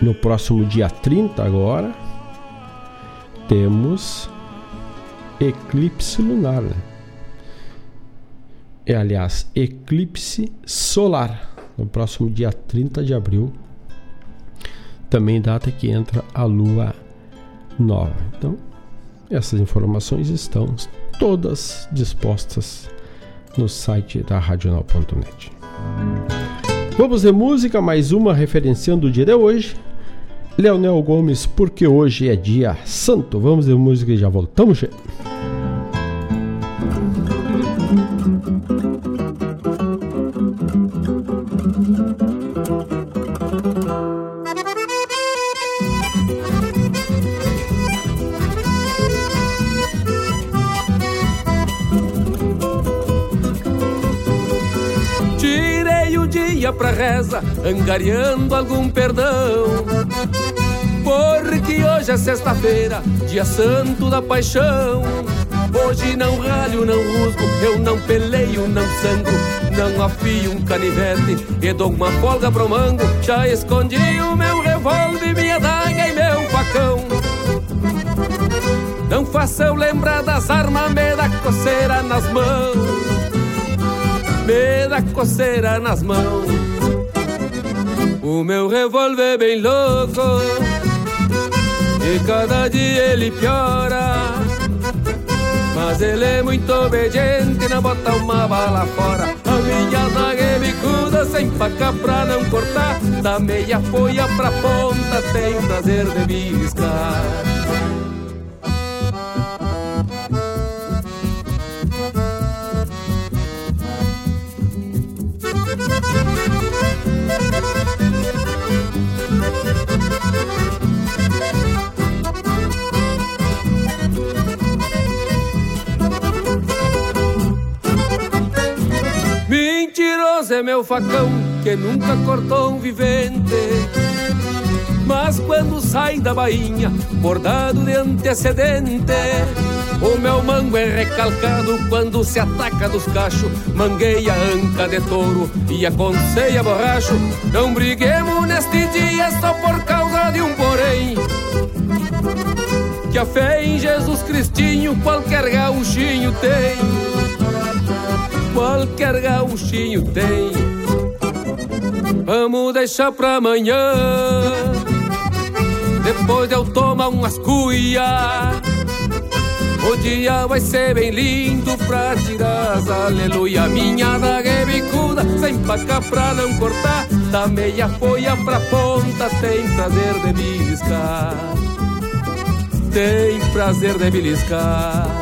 no próximo dia 30 agora, temos eclipse lunar. Né? É, aliás, eclipse solar. No próximo dia 30 de abril, também data que entra a lua nova. Então, essas informações estão todas dispostas no site da radional.net. Vamos de música, mais uma referenciando o dia de hoje. Leonel Gomes, porque hoje é dia santo. Vamos de música e já voltamos. Gente. Reza, angariando algum perdão. Porque hoje é sexta-feira, dia santo da paixão. Hoje não ralho, não rusgo, eu não peleio, não sangro, não afio um canivete e dou uma folga pro mango. Já escondi o meu revólver, minha daga e meu facão. Não faça eu lembrar das armas, me dá coceira nas mãos. Me dá coceira nas mãos. O meu revólver bem louco. E cada dia ele piora. Mas ele é muito obediente Não bota uma bala fora. A minha zaga é bicuda Sem faca pra não cortar. Da meia folha pra ponta Tem prazer de biscar facão que nunca cortou um vivente. Mas quando sai da bainha, bordado de antecedente, o meu mango é recalcado quando se ataca dos cachos. Mangueia anca de touro e aconselha borracho. Não briguemos neste dia só por causa de um porém. Que a fé em Jesus Cristinho qualquer gauchinho tem qualquer gauchinho tem. Vamos deixar pra amanhã, depois de eu tomar umas cuia. O dia vai ser bem lindo pra tirar as aleluia. Minha daga é bicuda, sem paca pra não cortar. Da meia folha pra ponta, tem prazer de beliscar. Tem prazer de beliscar.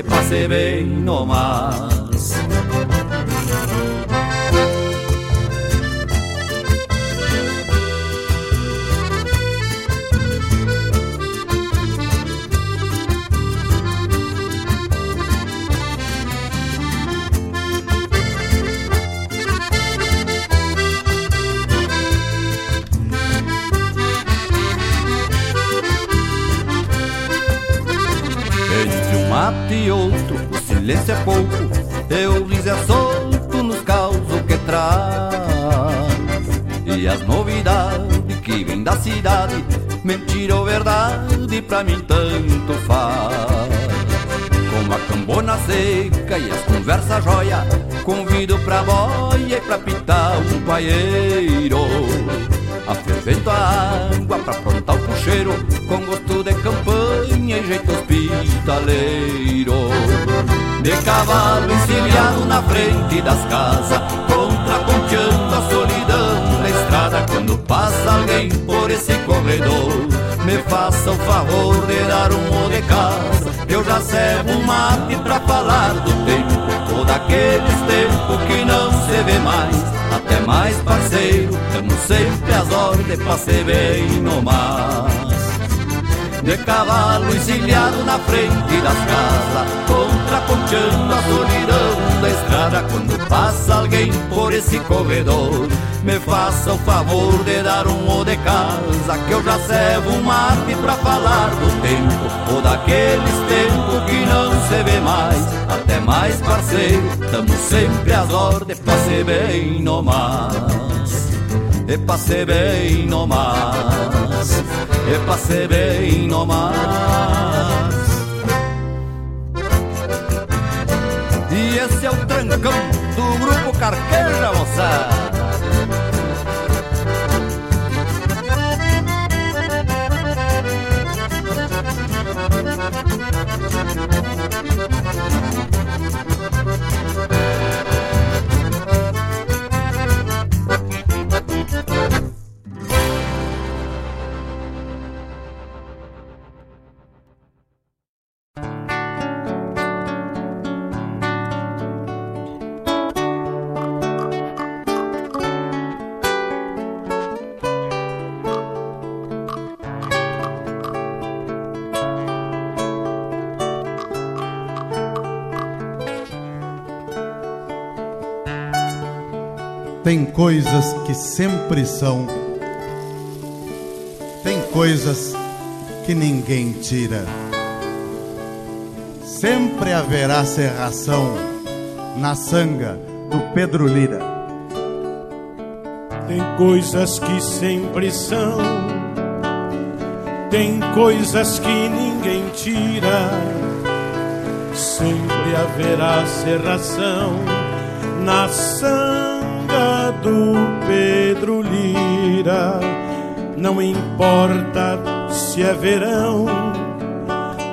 Às ordens pra ser bem no pra mim tanto faz. Com a cambona seca e as conversas joia, convido pra boia e pra pitar um paieiro. Afervento a água pra aprontar o puxeiro Com gosto de campanha e jeito hospitaleiro De cavalo encilhado na frente das casas Contraponteando a solidão na estrada Quando passa alguém por esse corredor Me faça o favor de dar um de casa Eu já servo um mate pra falar do tempo Ou daqueles tempos que não se vê mais até mais parceiro, tamo sempre às ordens pra ser bem no mar. De cavalo encilhado na frente das casas, contraponteando a solidão da estrada. Quando passa alguém por esse corredor, me faça o favor de dar um o de casa, que eu já servo um mate pra falar do tempo, ou daqueles tempos que não se vê mais. Até mais parceiro, tamo sempre às ordens pra ser bem no mais. E pra ser bem no mais e passei bem no mais. E esse é o trancão do grupo Carqueja, moçada. Tem coisas que sempre são, tem coisas que ninguém tira. Sempre haverá serração na sanga do Pedro Lira. Tem coisas que sempre são, tem coisas que ninguém tira. Sempre haverá serração na sanga do Pedro Lira. Não importa se é verão,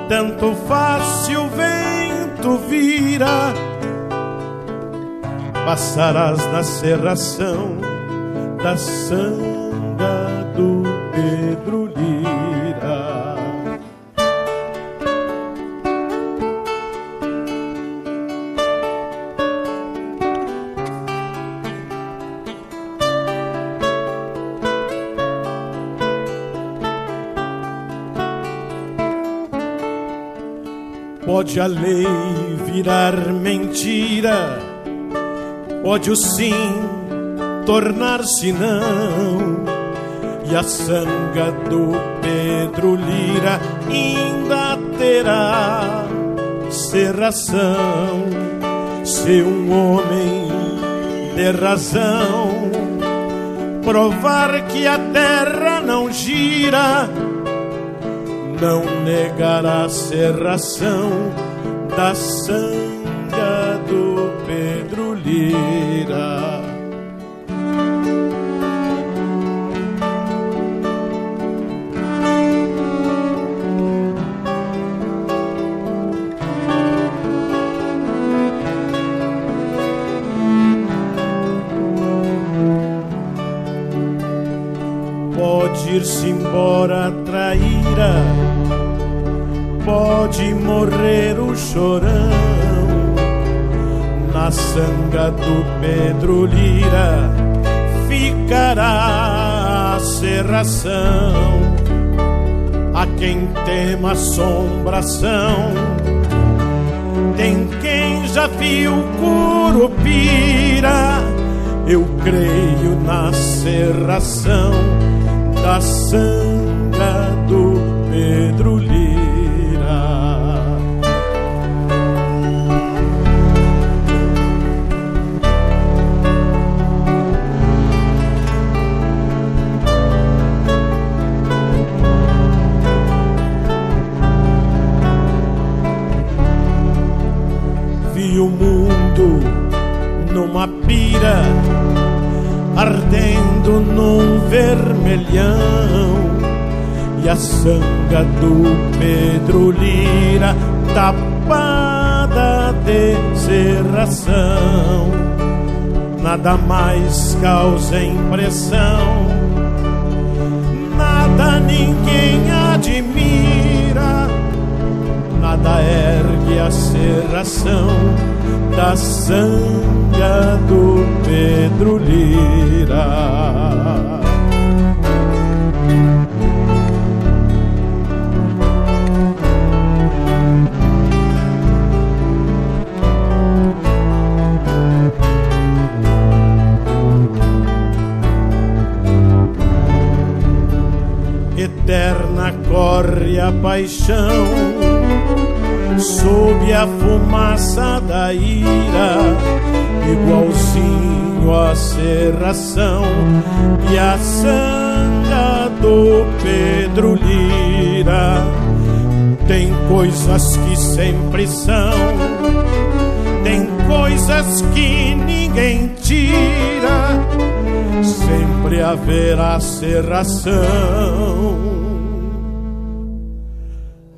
tanto faz se o vento vira. Passarás na serração da sanga Pode a lei virar mentira, pode o sim tornar-se não, e a sanga do Pedro Lira ainda terá serração. Se um homem de razão provar que a terra não gira, não negará a serração da sanga do Pedro Lira. Pode ir-se embora, traíra pode morrer o chorão. Na sanga do Pedro Lira ficará a serração. A quem tema assombração tem quem já viu Curupira. Eu creio na serração da sanga numa pira ardendo num vermelhão. E a sanga do Pedro Lira tapada de serração. Nada mais causa impressão, nada ninguém admira, nada ergue a serração da sanga do Pedro Lira. Eterna corre a paixão sob a fumaça da ira, igualzinho a serração e a sanga do Pedro Lira. Tem coisas que sempre são, tem coisas que ninguém tira, sempre haverá serração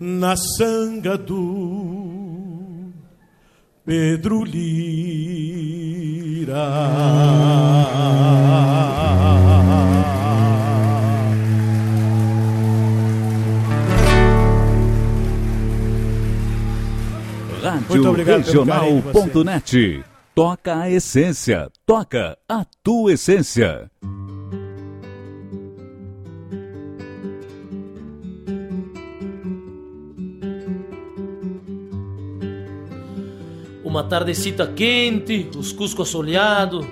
na sanga do Pedro Lira. Rádio Regional.net. Toca a essência, toca a tua essência. Uma tardecita quente, os cuscos assoleado,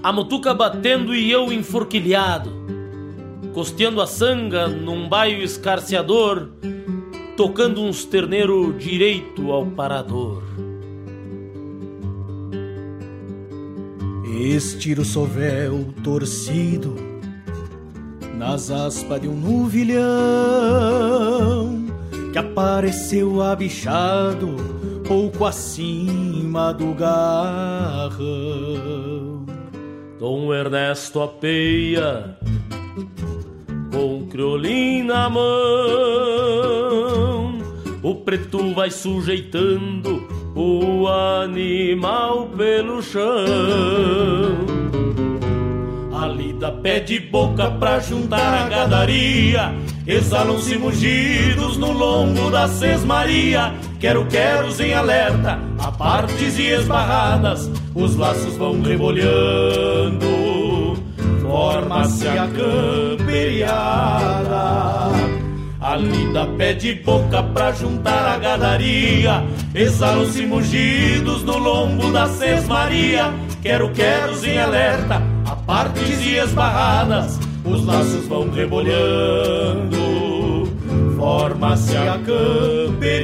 a mutuca batendo e eu enforquilhado, costeando a sanga num baio escarceador, tocando uns terneiro direito ao parador. Estiro sovel torcido nas aspas de um nuvilhão que apareceu abichado pouco acima do garrão. Dom Ernesto apeia com criolim na mão, o preto vai sujeitando o animal pelo chão. A lida pede boca pra juntar a gadaria. Exalam-se mugidos no lombo da sesmaria. Quero queros em alerta, a partes e esbarradas. Os laços vão rebolhando, forma-se a camperiada. A lida pede boca pra juntar a gadaria. Exalam-se mugidos no lombo da sesmaria. Quero queros em alerta, a partes e esbarradas. Os laços vão rebolhando, forma-se a camperiada.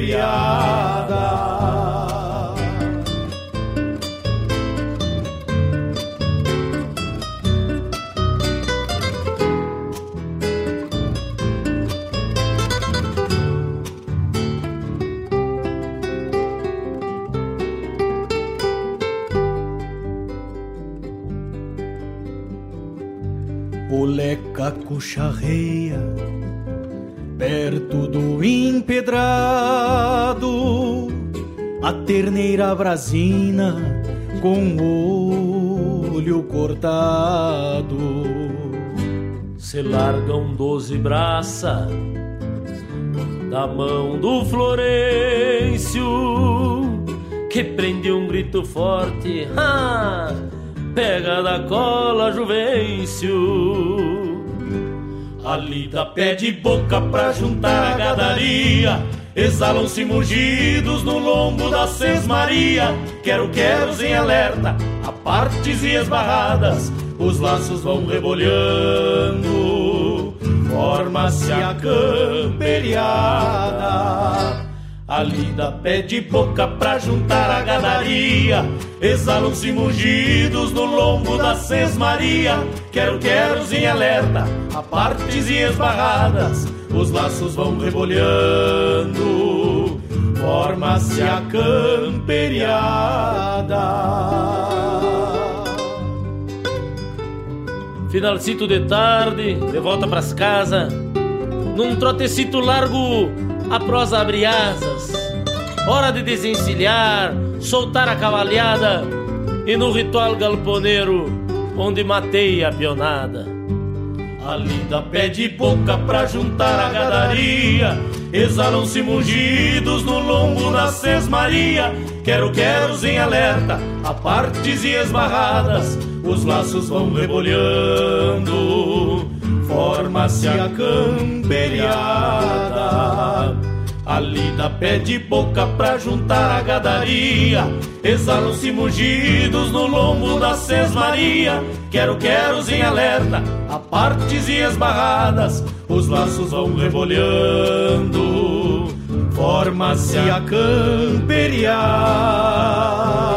Poleca cucharreia perto do empedrado, a terneira brasina com o olho cortado. se largam doze braça da mão do Florencio que prende um grito forte, ah, pega da cola Juvencio. A lida pede boca pra juntar a gadaria. Exalam-se mugidos no lombo da sesmaria. Quero, quero em alerta, a partes e esbarradas. Os laços vão rebolhando, forma-se a camperiada. A lida pede boca pra juntar a gadaria. Exalam-se mugidos no lombo da sesmaria. Quero, quero em alerta, a partes e esbarradas. Os laços vão rebolhando, forma-se a camperiada. Finalcito de tarde, de volta pras casas, num trotecito largo a prosa abre asas. Hora de desencilhar, soltar a cavalhada e no ritual galponeiro onde matei a pionada. A linda pede boca pra juntar a gadaria. Exalam-se mugidos no lombo da sesmaria. Quero, quero em alerta, a partes e esbarradas. Os laços vão rebolhando forma-se a camperiada. A lida pede boca pra juntar a gadaria. Exalam-se mugidos no lombo da sesmaria. Quero, quero em alerta, a partes e esbarradas. Os laços vão rebolhando, forma-se a camperiada.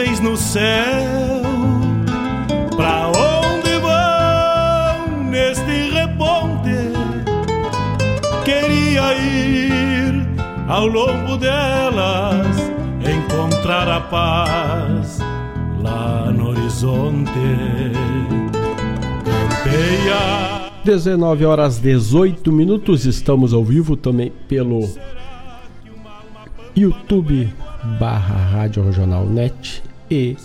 nuvens no céu. Pra onde vão neste reponte? Queria ir ao longo delas, encontrar a paz lá no horizonte. Campeia. 19 horas 18 minutos, estamos ao vivo também pelo YouTube barra Rádio Regional Net e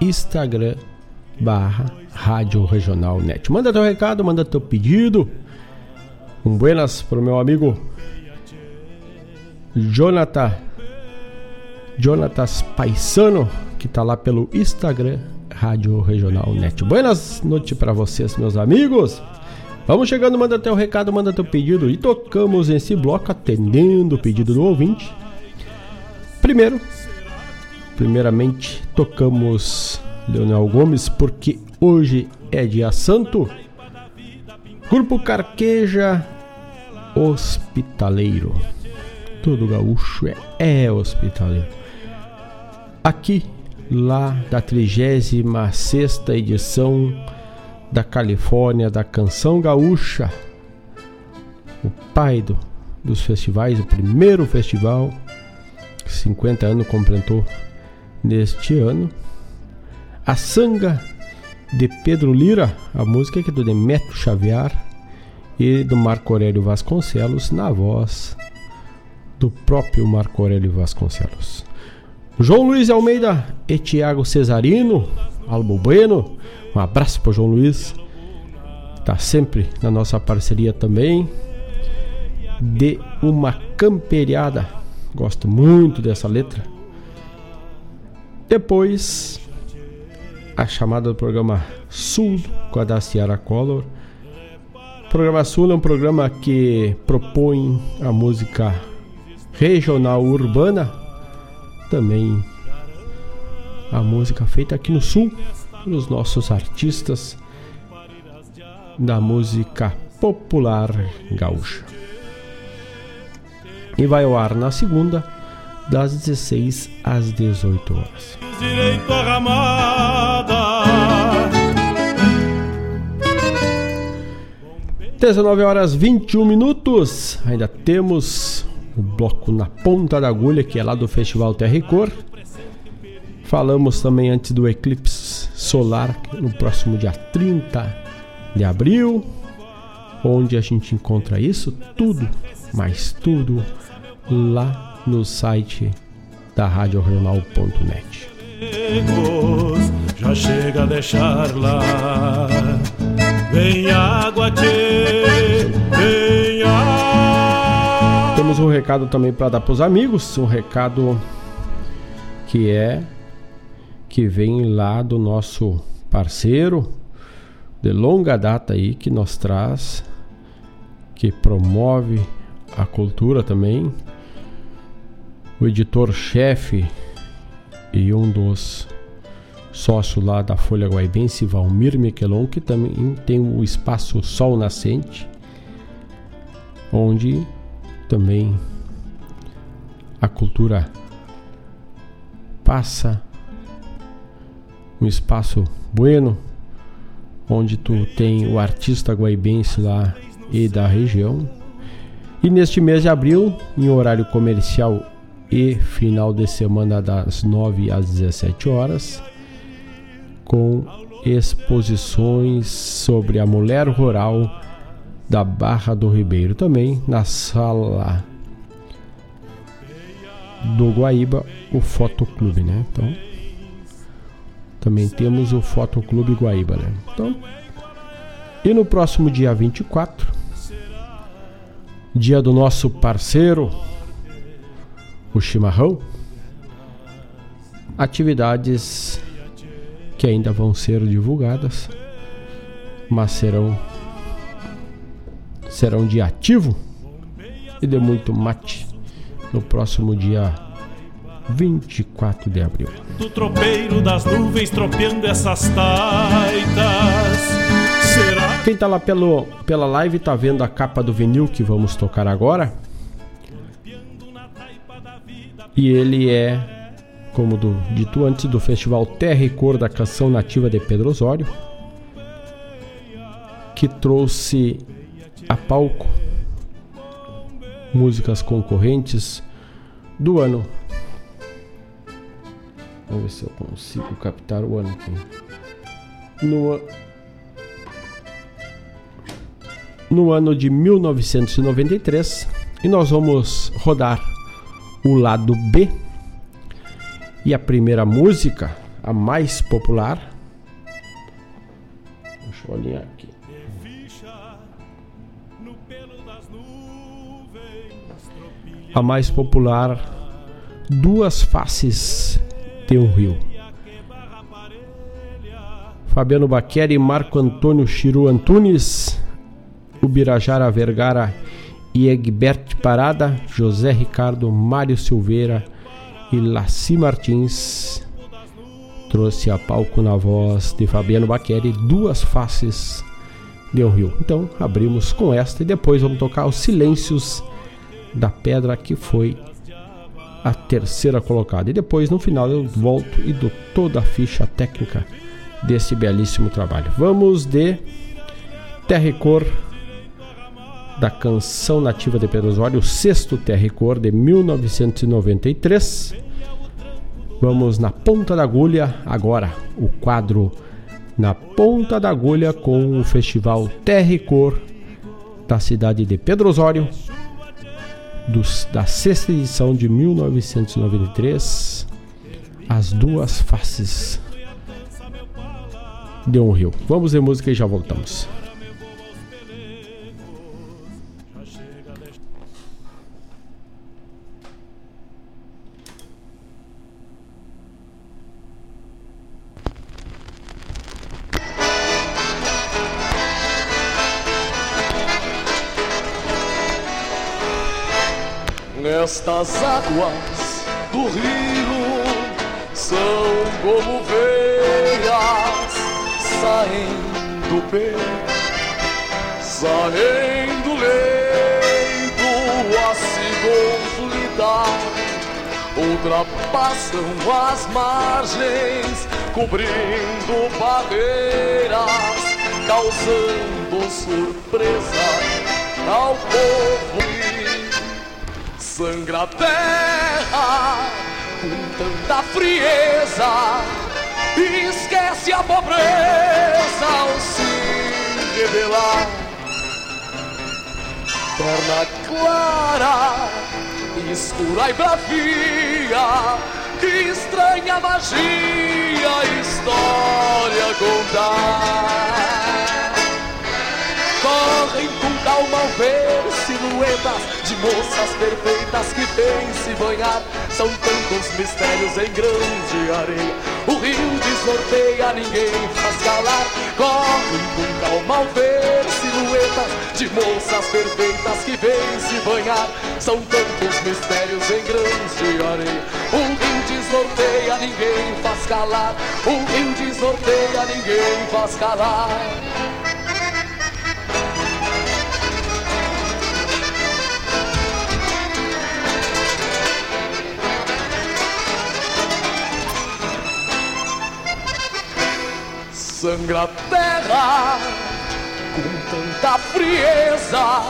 Instagram barra Rádio Regional Net. Manda teu recado, manda teu pedido. Um buenas pro meu amigo Jonathan Jonatas Paisano, que tá lá pelo Instagram Rádio Regional Net. Buenas noites para vocês, meus amigos. Vamos chegando, manda teu recado, manda teu pedido e tocamos esse bloco atendendo o pedido do ouvinte Primeiro, primeiramente, tocamos Leonel Gomes porque hoje é dia santo. Grupo Carqueja Hospitaleiro. Todo gaúcho é, é hospitaleiro. Aqui, lá da 36 edição da Califórnia da Canção Gaúcha, o pai do, dos festivais, o primeiro festival 50 anos completou neste ano. A Sanga de Pedro Lira, a música que é do Demetrio Xavier e do Marco Aurélio Vasconcelos na voz do próprio Marco Aurélio Vasconcelos. João Luiz Almeida e Tiago Cesarino, Albo Bueno, um abraço para João Luiz, tá sempre na nossa parceria também. De uma camperiada, gosto muito dessa letra. Depois, a chamada do programa Sul com a da Ciara Collor. O programa Sul é um programa que propõe a música regional urbana, também a música feita aqui no Sul pelos nossos artistas da música popular gaúcha. E vai ao ar na segunda, das 16 às 18 horas. Direito à ramada. 19 horas 21 minutos. Ainda temos o bloco na ponta da agulha, que é lá do Festival Terra e Cor. Falamos também antes do eclipse solar, no próximo dia 30 de abril. Onde a gente encontra isso? Tudo, mas tudo lá no site da radioregional.net. Já chega a deixar lá. Vem água, vem água. Temos um recado também para dar para os amigos, um recado que é que vem lá do nosso parceiro de longa data aí que nos traz, que promove a cultura também, o editor-chefe e um dos sócios lá da Folha Guaibense, Valmir Miquelon, que também tem o espaço Sol Nascente, onde também a cultura passa um espaço bueno, onde tu tem o artista guaibense lá e da região. E neste mês de abril, em horário comercial e final de semana das 9 às 17 horas, com exposições sobre a mulher rural da Barra do Ribeiro, também na sala do Guaíba, o Fotoclube, né? Então, também temos o Fotoclube Guaíba, né? Então, e no próximo dia 24, dia do nosso parceiro, o chimarrão, atividades que ainda vão ser divulgadas, mas serão serão de ativo e de muito mate no próximo dia 24 de abril. Do tropeiro das nuvens tropeando essas taitas. Será? Quem tá lá pelo, pela live tá vendo a capa do vinil que vamos tocar agora. E ele é, como do, dito antes, do Festival Terra e Cor da Canção Nativa de Pedro Osório, que trouxe a palco músicas concorrentes do ano. Vamos ver se eu consigo captar o ano aqui. No, no ano de 1993, e nós vamos rodar o lado B. E a primeira música, a mais popular. Deixa eu olhar aqui. A mais popular, Duas Faces de um Rio. Fabiano Baqueri Marco Antônio Chiru Antunes, Ubirajara Vergara e Egbert Parada, José Ricardo, Mário Silveira e Laci Martins trouxe a palco na voz de Fabiano Baqueri duas faces de um rio. Então abrimos com esta e depois vamos tocar os Silêncios da Pedra que foi a terceira colocada. E depois no final eu volto e dou toda a ficha técnica desse belíssimo trabalho. Vamos de Terra e Cor da canção nativa de Pedro Osório, o sexto Cor de 1993. Vamos na ponta da agulha agora, o quadro na ponta da agulha com o festival Terra Cor da cidade de Pedro Osório, dos, da sexta edição de 1993, As Duas Faces de um Rio. Vamos ver música e já voltamos. Estas águas do rio são como veias saindo do peito, saindo leito a se consolidar, ultrapassam as margens, cobrindo barreiras, causando surpresa ao povo sangra a terra com tanta frieza esquece a pobreza ao se revelar. Perna clara, escura e bravia, que estranha magia, história contar. Correm com calma ao ver silhuetas de moças perfeitas que vêm se banhar. São tantos mistérios em grande areia. O rio desnorteia, ninguém faz calar. Corre com calma ao ver silhuetas de moças perfeitas que vêm se banhar. São tantos mistérios em grande areia. O rio desnorteia, ninguém faz calar. O rio desnorteia, ninguém faz calar. Sangra a terra com tanta frieza,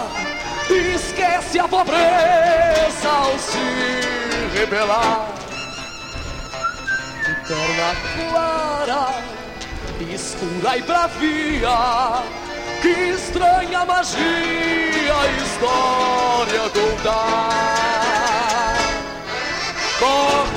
esquece a pobreza ao se rebelar. De perna clara, escura e bravia, que estranha magia a história contar. Corre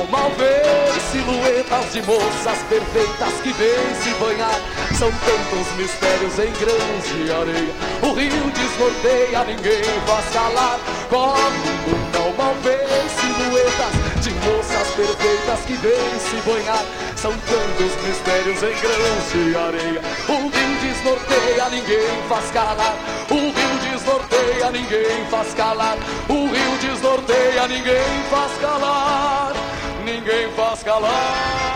ao ver silhuetas de moças perfeitas que vêm se banhar. São tantos mistérios em grande areia. O rio desnorteia, ninguém faz calar. Corre com calma ao ver silhuetas de moças perfeitas que vêm se banhar. São tantos mistérios em grande areia. O rio desnorteia, ninguém faz calar. O rio desnorteia, ninguém faz calar. O rio desnorteia, ninguém faz calar ninguém faz calar.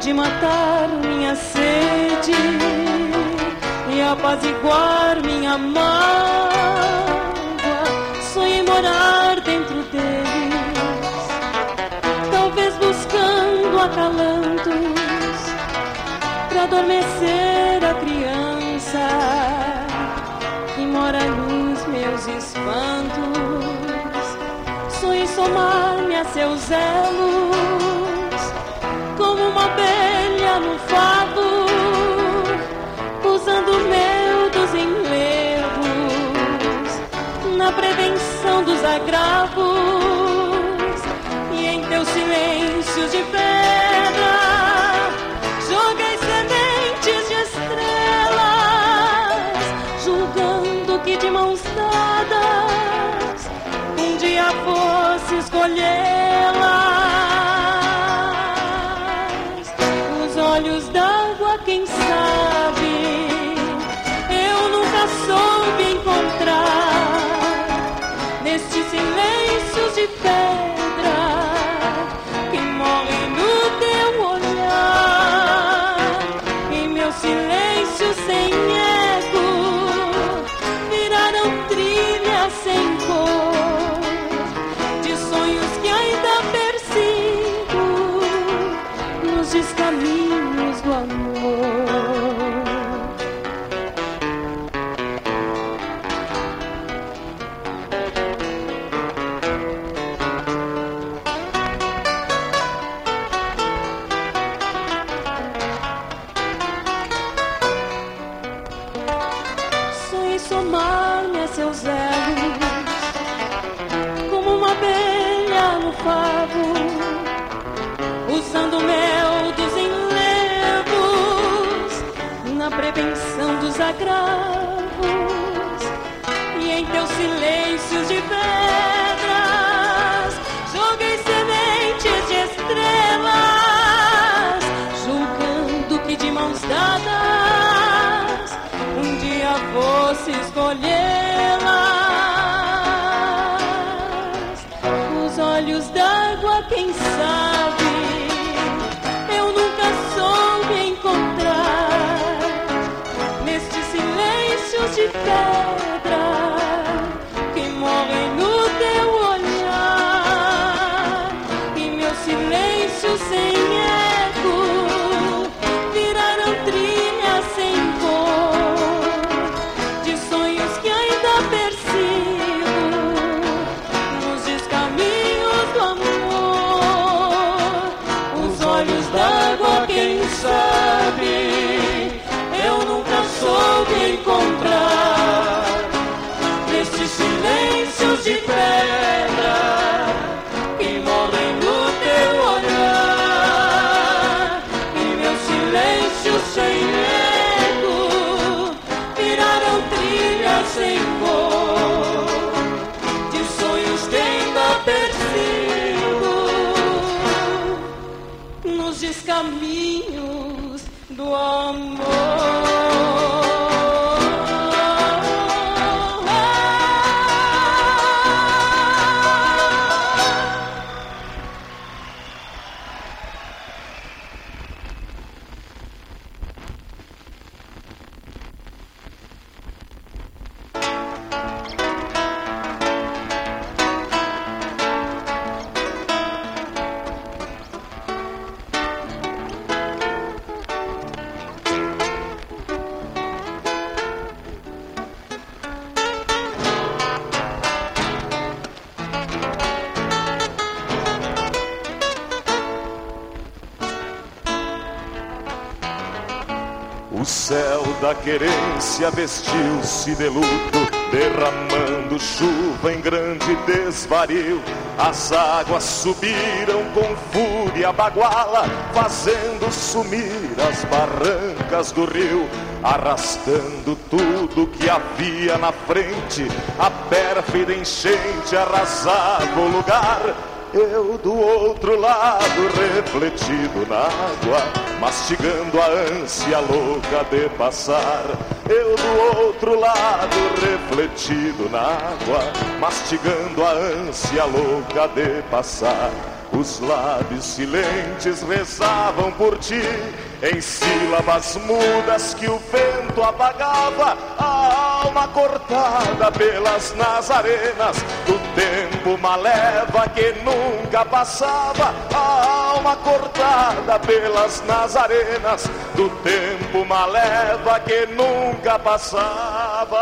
De matar minha sede e apaziguar minha mágoa. Sonhei morar dentro deles, talvez buscando acalantos para adormecer a criança que mora nos meus espantos. Somar-me a seus zelos como uma abelha no fado, usando meu dos enlevos na prevenção dos agravos e em teus silêncios de pedra querência vestiu-se de luto, derramando chuva em grande desvario. As águas subiram com fúria baguala, fazendo sumir as barrancas do rio, arrastando tudo que havia na frente. A pérfida enchente arrasava o lugar. Eu do outro lado, refletido na água, mastigando a ânsia louca de passar. Eu do outro lado, refletido na água, mastigando a ânsia louca de passar. Os lábios silentes rezavam por ti, em sílabas mudas que o vento apagava, a alma cortada pelas nazarenas do tempo maleva que nunca passava, a alma cortada pelas nazarenas do tempo maleva que nunca passava.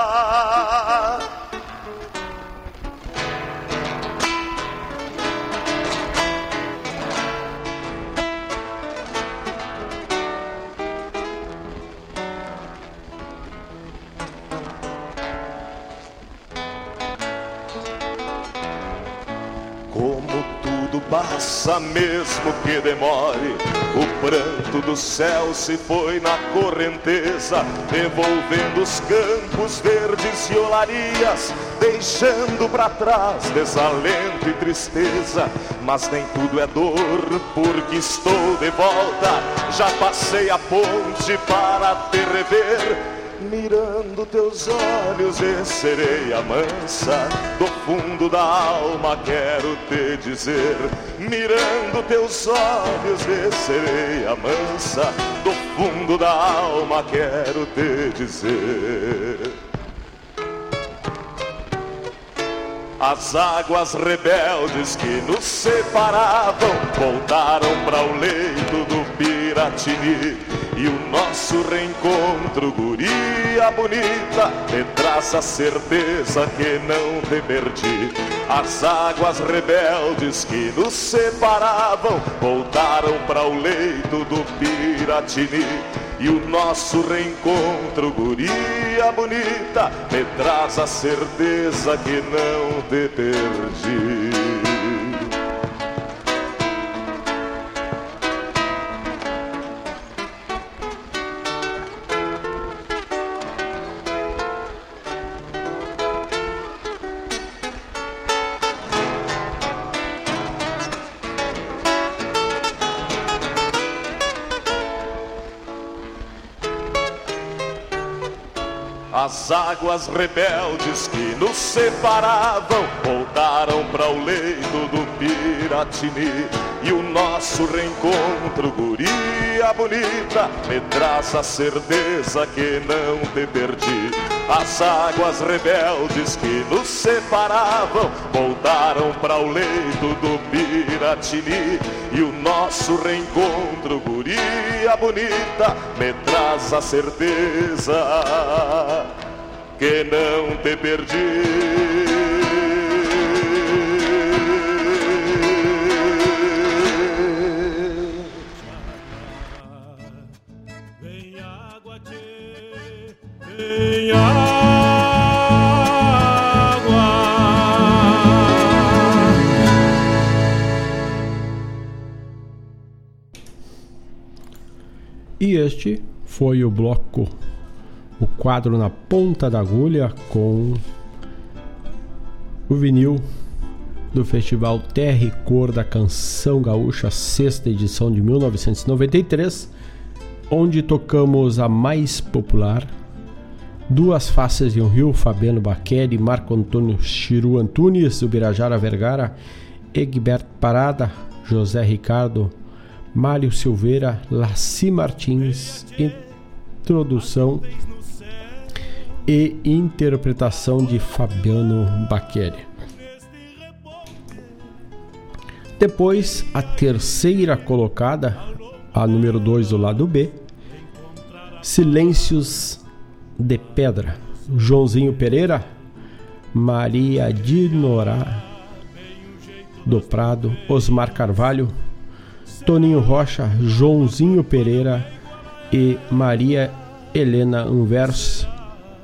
Passa, mesmo que demore, o pranto do céu se foi na correnteza, devolvendo os campos verdes e olarias, deixando para trás desalento e tristeza. Mas nem tudo é dor, porque estou de volta, já passei a ponte para te rever. Mirando teus olhos e sereia mansa Do fundo da alma quero te dizer. Mirando teus olhos e sereia mansa Do fundo da alma quero te dizer. As águas rebeldes que nos separavam voltaram para o leito do Piratini e o nosso reencontro, guria bonita, me traz a certeza que não te perdi. As águas rebeldes que nos separavam voltaram para o leito do Piratini. E o nosso reencontro, guria bonita, me traz a certeza que não te perdi. As águas rebeldes que nos separavam voltaram para o leito do Piratini. E o nosso reencontro, guria bonita, me traz a certeza que não te perdi. As águas rebeldes que nos separavam voltaram para o leito do Piratini. E o nosso reencontro, guria bonita, me traz a certeza que não te perdi. E este foi o bloco, o quadro na ponta da agulha com o vinil do Festival Terra e Cor da Canção Gaúcha, sexta edição de 1993, onde tocamos a mais popular, Duas Faces de um Rio, Fabiano Baqueri, Marco Antônio Chiru Antunes, Ubirajara Vergara, Egberto Parada, José Ricardo, Mário Silveira, Laci Martins, introdução e interpretação de Fabiano Baqueri. Depois, a terceira colocada, a número 2 do lado B, Silêncios de Pedra, Joãozinho Pereira, Maria Dinorá do Prado, Osmar Carvalho, Toninho Rocha, Joãozinho Pereira e Maria Helena Anvers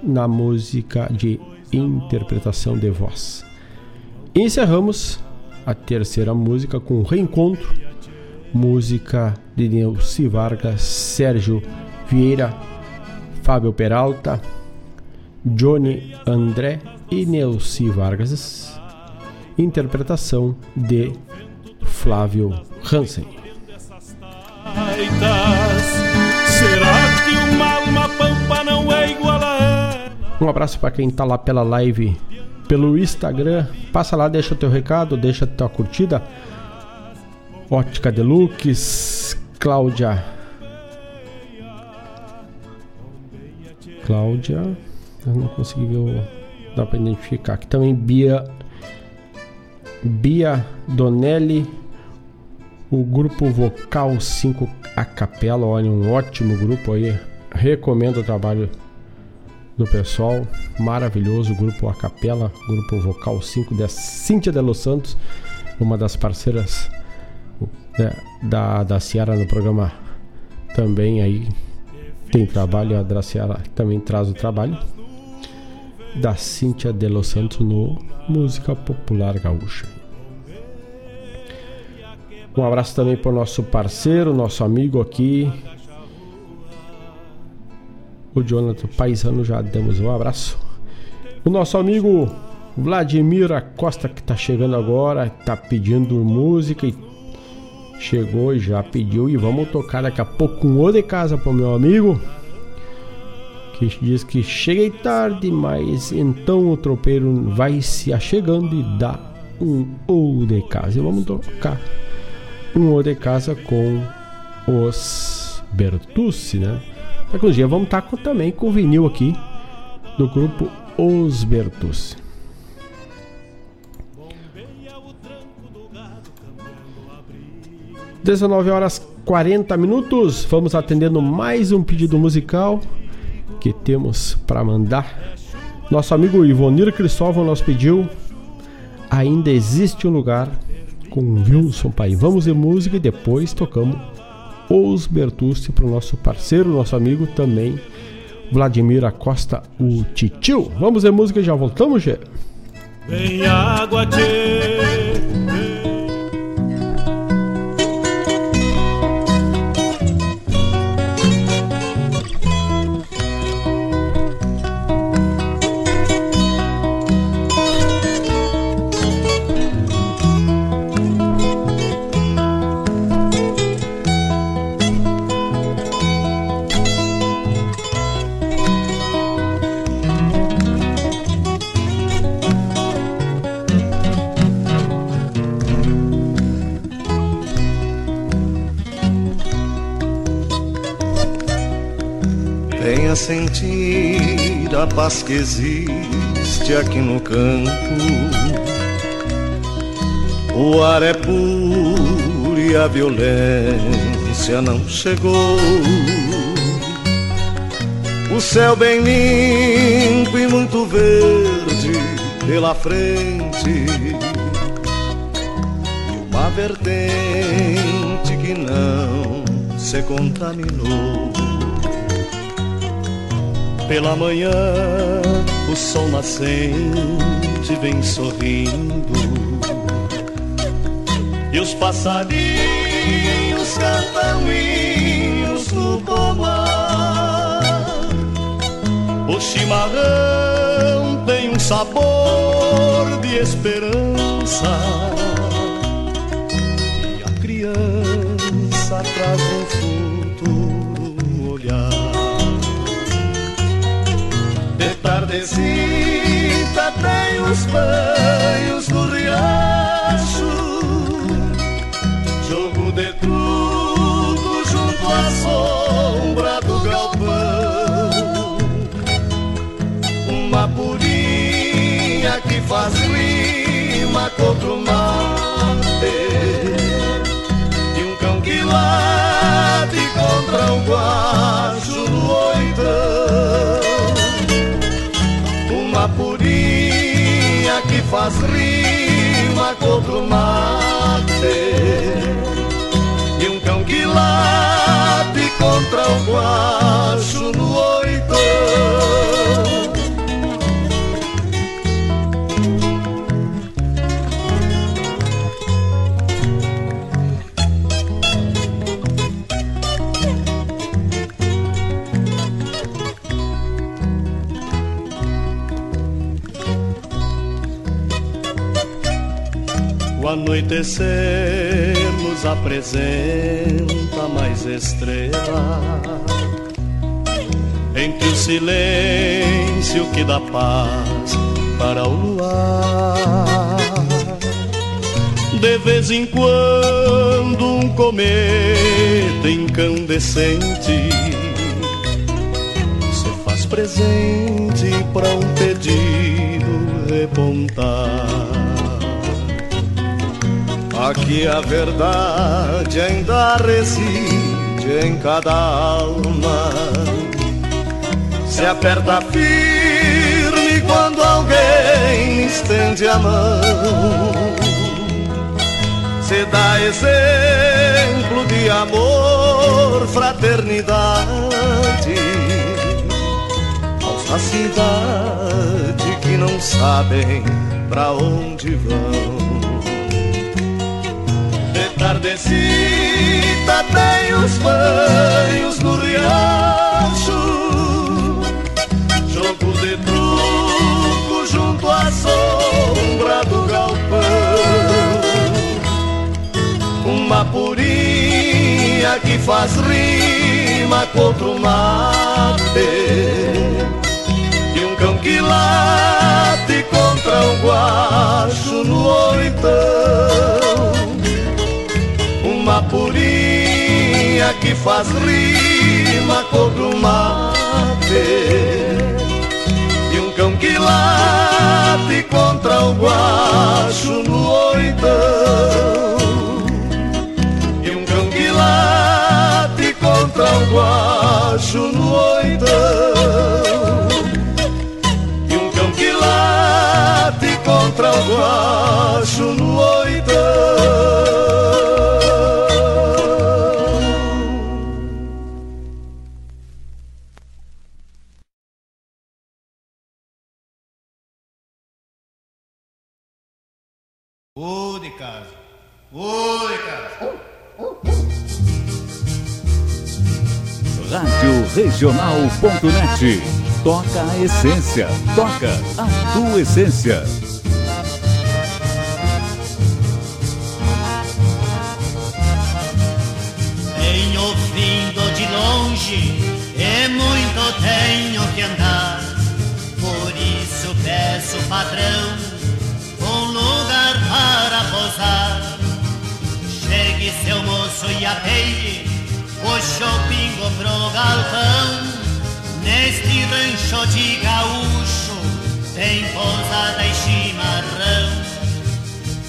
na música de interpretação de voz. Encerramos a terceira música com Reencontro, música de Neuci Vargas, Sérgio Vieira, Fábio Peralta, Johnny André e Neuci Vargas, interpretação de Flávio Hansen. Um abraço para quem tá lá pela live pelo Instagram. Passa lá, deixa o teu recado, deixa a tua curtida. Ótica Deluxe, Cláudia. Cláudia. Eu não consegui ver o. Dá pra identificar. Aqui também Bia. Bia Donelli. O grupo Vocal 5 a Capela. Olha, um ótimo grupo aí. Recomendo o trabalho do pessoal. Maravilhoso grupo A Capela, grupo Vocal 5 da Cíntia de Los Santos, uma das parceiras né, da, da Ciara no programa também aí tem trabalho, a Draciara também traz o trabalho da Cíntia de Los Santos no Música Popular Gaúcha. Um abraço também para o nosso parceiro, nosso amigo aqui, o Jonathan Paisano, já demos um abraço. O nosso amigo Vladimir Acosta, que está chegando agora, está pedindo música e chegou e já pediu. E vamos tocar daqui a pouco um O de Casa para o meu amigo, que diz que cheguei tarde, mas então o tropeiro vai se achegando e dá um O de Casa. E vamos tocar um O de Casa com os Bertucci, né? Daqui uns dias vamos estar com, também com o vinil aqui do grupo Os Bertus. 19 horas 40 minutos. Vamos atendendo mais um pedido musical que temos para mandar. Nosso amigo Ivonir Cristóvão nos pediu Ainda existe um lugar com Wilson Pai. Vamos de música e depois tocamos Os Bertucci para o nosso parceiro, nosso amigo também, Vladimir Acosta, o Titio. Vamos de música e já voltamos, Gê? Vem água, tchê. Sentir a paz que existe aqui no campo. O ar é puro e a violência não chegou. O céu bem limpo e muito verde pela frente. E uma vertente que não se contaminou. Pela manhã, o sol nascente vem sorrindo e os passarinhos cantam hinos no pomar. O chimarrão tem um sabor de esperança Tardecita tem os banhos do riacho. Jogo de truco junto à sombra do galpão. Uma purinha que faz rima contra o mate. E um cão que late contra um guacho rima contra o mate e um cão que late contra o guacho no oitão. Anoitecer nos apresenta mais estrela Entre o silêncio que dá paz para o luar. De vez em quando um cometa incandescente Se faz presente para um pedido repontar Aqui a verdade ainda reside em cada alma. Se aperta firme quando alguém estende a mão. Se dá exemplo de amor, fraternidade aos da cidade que não sabem pra onde vão. Tardecita tem os banhos no riacho. Jogo de truco junto à sombra do galpão. Uma purinha que faz rima contra o mate. E um cão que late contra um guacho no oitão uma purinha que faz rima cor do mate E um cão que late contra o guacho no oitão. E um cão que late contra o guacho no oitão. E um cão que late contra o guacho no oitão. Rádio Regional.net. Toca a essência. Toca a tua essência. Tenho vindo de longe e muito tenho que andar. Por isso peço, patrão, um lugar para pousar. Chegue, seu moço, e apeie o shopping pro galpão. Neste rancho de gaúcho tem pousada e chimarrão.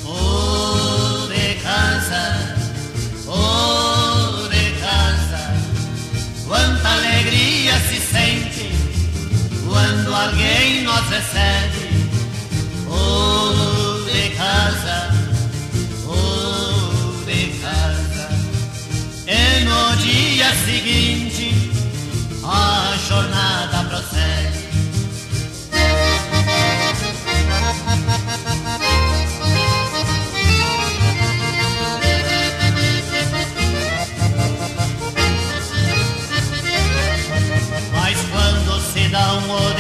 Oh, de casa, oh, de casa, quanta alegria se sente quando alguém nos recebe.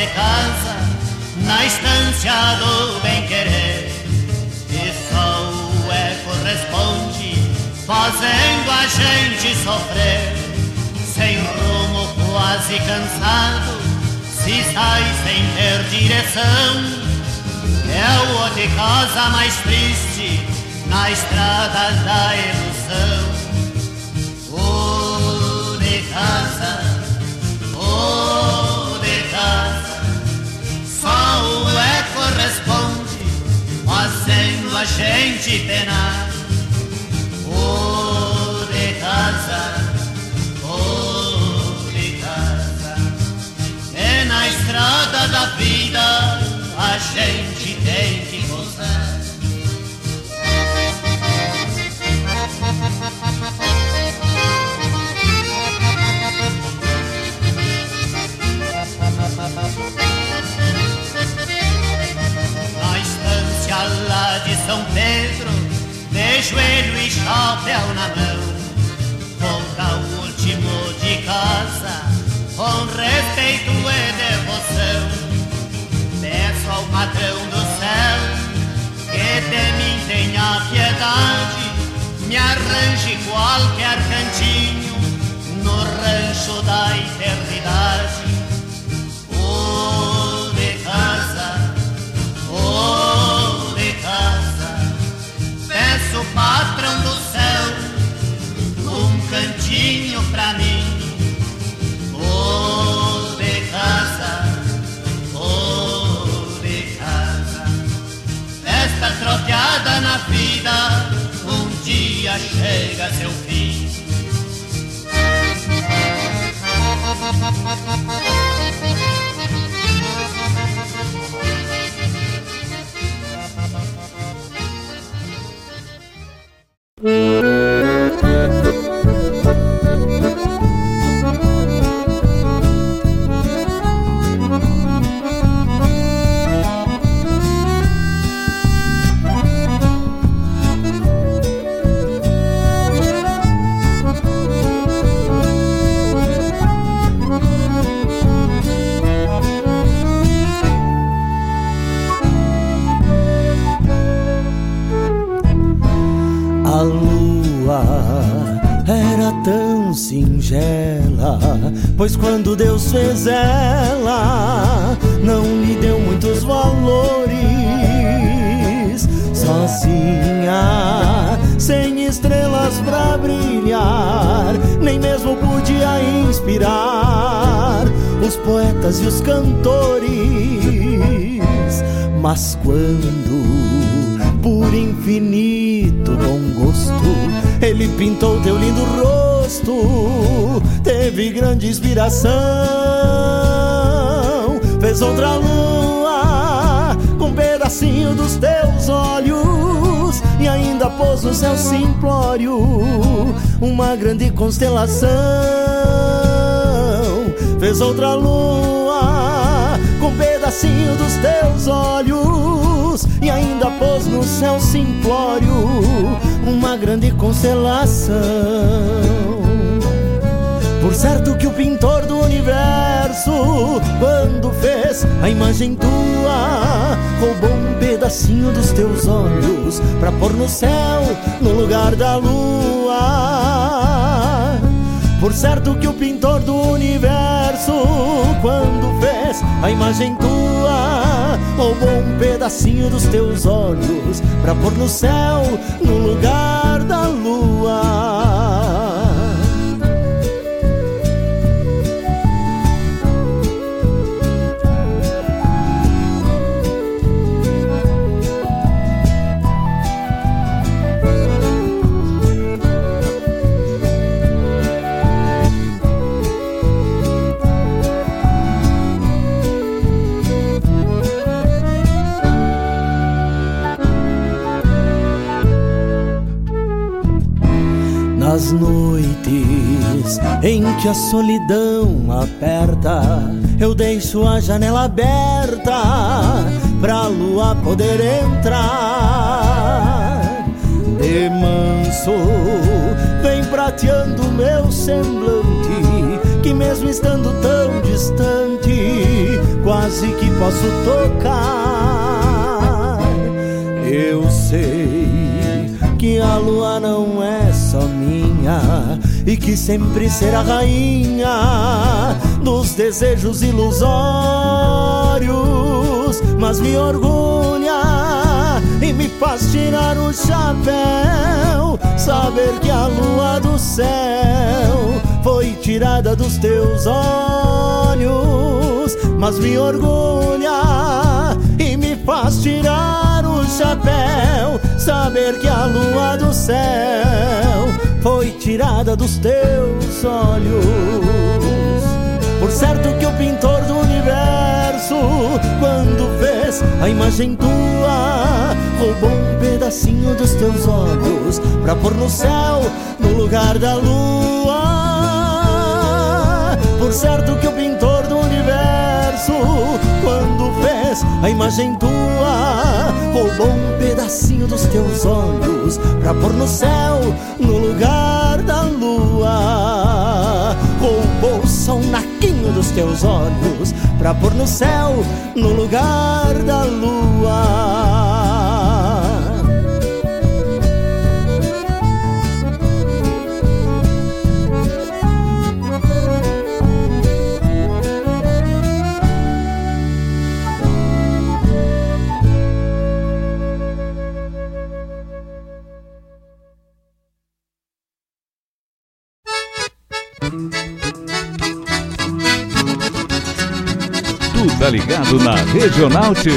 Casa na estância do bem querer, e só o eco responde, fazendo a gente sofrer sem rumo, quase cansado, se sai sem ter direção. É o de casa mais triste na estrada da ilusão. O de casa, o de casa, só o eco responde, fazendo a gente penar. O de casa. na estrada da vida a gente tem que joelho e chapéu na mão, volta o último de casa com respeito e devoção. Peço ao patrão do céu que de mim tenha piedade, me arranje qualquer cantinho no rancho da eternidade. Patrão do céu um cantinho pra mim. Oh, de casa, de casa. Esta troteada na vida um dia chega seu fim. A pois quando Deus fez ela, não lhe deu muitos valores. Sozinha, sem estrelas pra brilhar, nem mesmo podia inspirar os poetas e os cantores. Mas quando, por infinito bom gosto, ele pintou teu lindo rosto, teve grande inspiração. Fez outra lua com um pedacinho dos teus olhos e ainda pôs no céu simplório uma grande constelação. Fez outra lua pedacinho dos teus olhos e ainda pôs no céu simplório uma grande constelação. Por certo que o pintor do universo, quando fez a imagem tua, roubou um pedacinho dos teus olhos pra pôr no céu no lugar da lua. Por certo que o pintor do universo, quando fez a imagem tua, roubou um pedacinho dos teus olhos pra pôr no céu no lugar Nas noites em que a solidão aperta, eu deixo a janela aberta pra lua poder entrar. De manso, vem prateando meu semblante, que mesmo estando tão distante, quase que posso tocar. Eu sei que a lua não é minha e que sempre será rainha dos desejos ilusórios, mas me orgulha e me faz tirar o chapéu, saber que a lua do céu foi tirada dos teus olhos, mas me orgulha e me faz tirar o chapéu, saber que a lua do céu foi tirada dos teus olhos. Por certo que o pintor do universo, quando fez a imagem tua, roubou um pedacinho dos teus olhos pra pôr no céu no lugar da lua. Por certo que o pintor do universo, quando fez a imagem tua, roubou um pedacinho dos teus olhos pra pôr no céu no lugar da lua. Roubou só um naquinho dos teus olhos pra pôr no céu no lugar da lua. Ligado na Regional T.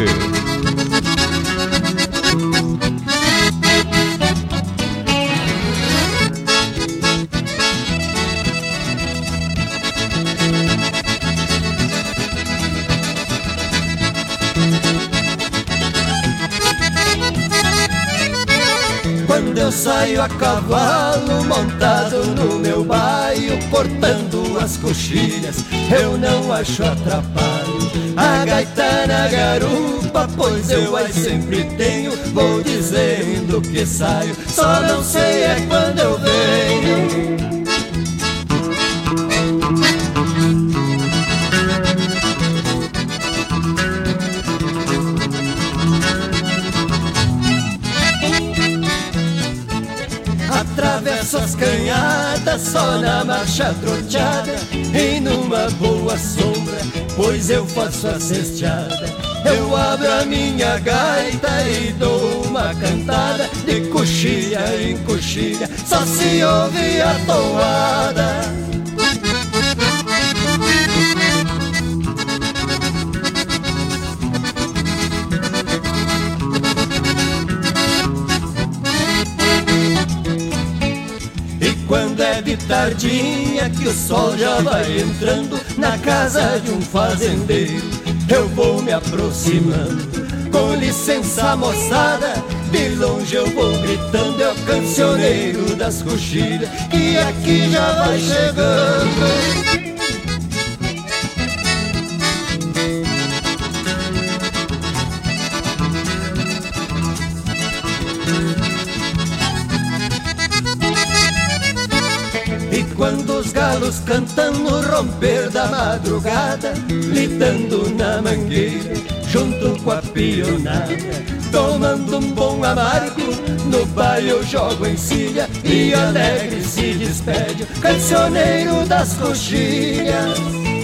Quando eu saio a cavalo montado no meu baio, cortando as coxilhas, eu não acho atrapalho. A gaita na garupa, pois eu aí sempre tenho, vou dizendo que saio, só não sei é quando eu venho. Só na marcha troteada E numa boa sombra, pois eu faço a cesteada. Eu abro a minha gaita e dou uma cantada De coxilha em coxilha, só se ouve a toada de tardinha que o sol já vai entrando na casa de um fazendeiro. Eu vou me aproximando, com licença moçada, de longe eu vou gritando, é o cancioneiro das coxilhas que aqui já vai chegando. cantando o romper da madrugada, litando na mangueira, junto com a pionada, tomando um bom amargo, no baile eu jogo encilha e alegre se despede, cancioneiro das coxilhas.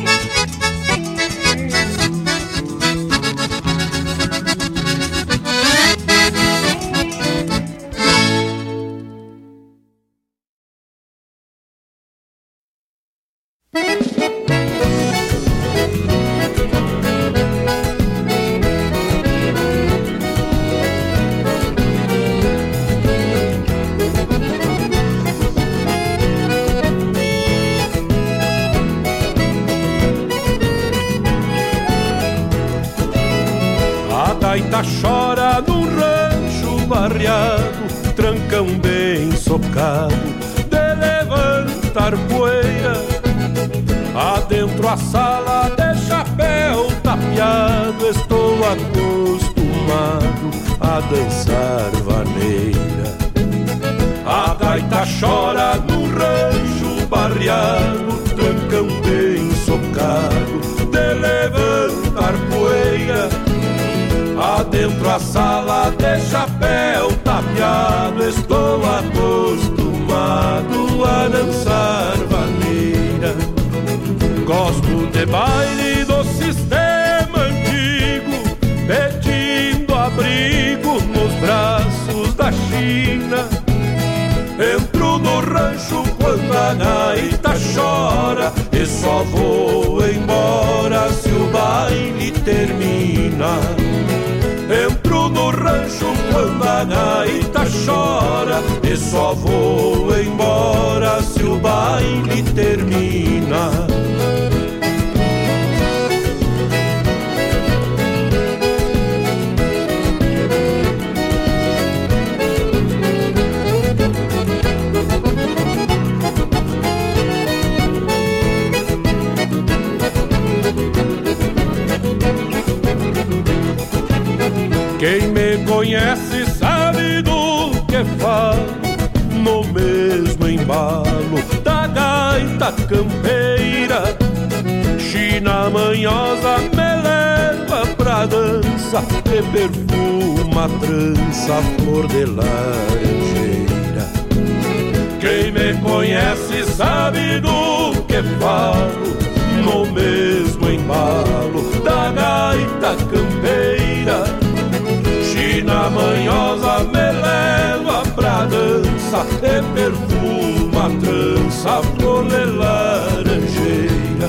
e perfuma a trança flor de laranjeira.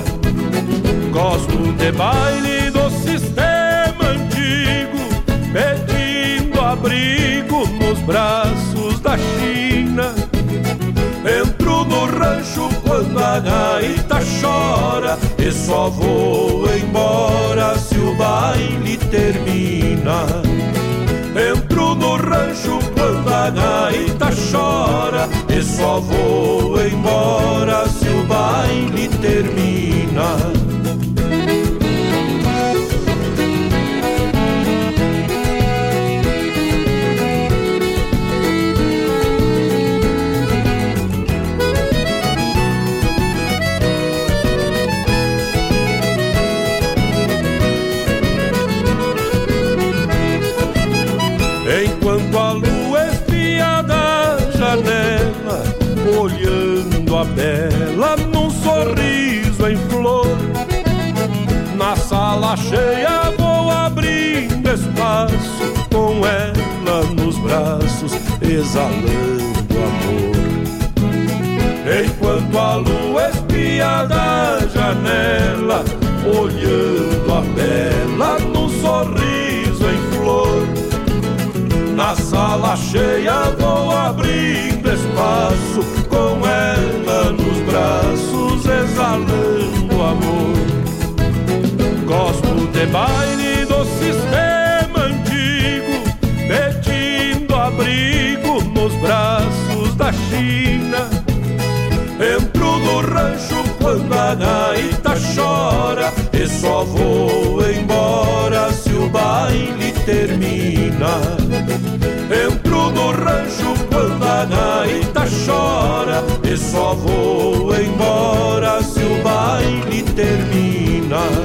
Gosto de baile do sistema antigo, pedindo abrigo nos braços da China. Entro no rancho quando a gaita chora e só vou embora se o baile termina. Entro no rancho quando a gaita chora e só vou embora se o baile bela num sorriso em flor. Na sala cheia vou abrindo espaço com ela nos braços, exalando amor. Enquanto a lua espia da janela, olhando a bela num sorriso em flor. Na sala cheia vou abrindo passo com ela nos braços, exalando amor. Gosto de baile do sistema antigo, pedindo abrigo nos braços da China. Entro no rancho quando a gaita chora e só vou embora se o baile termina. Entro no rancho quando a gaita chora e só vou embora se o baile termina.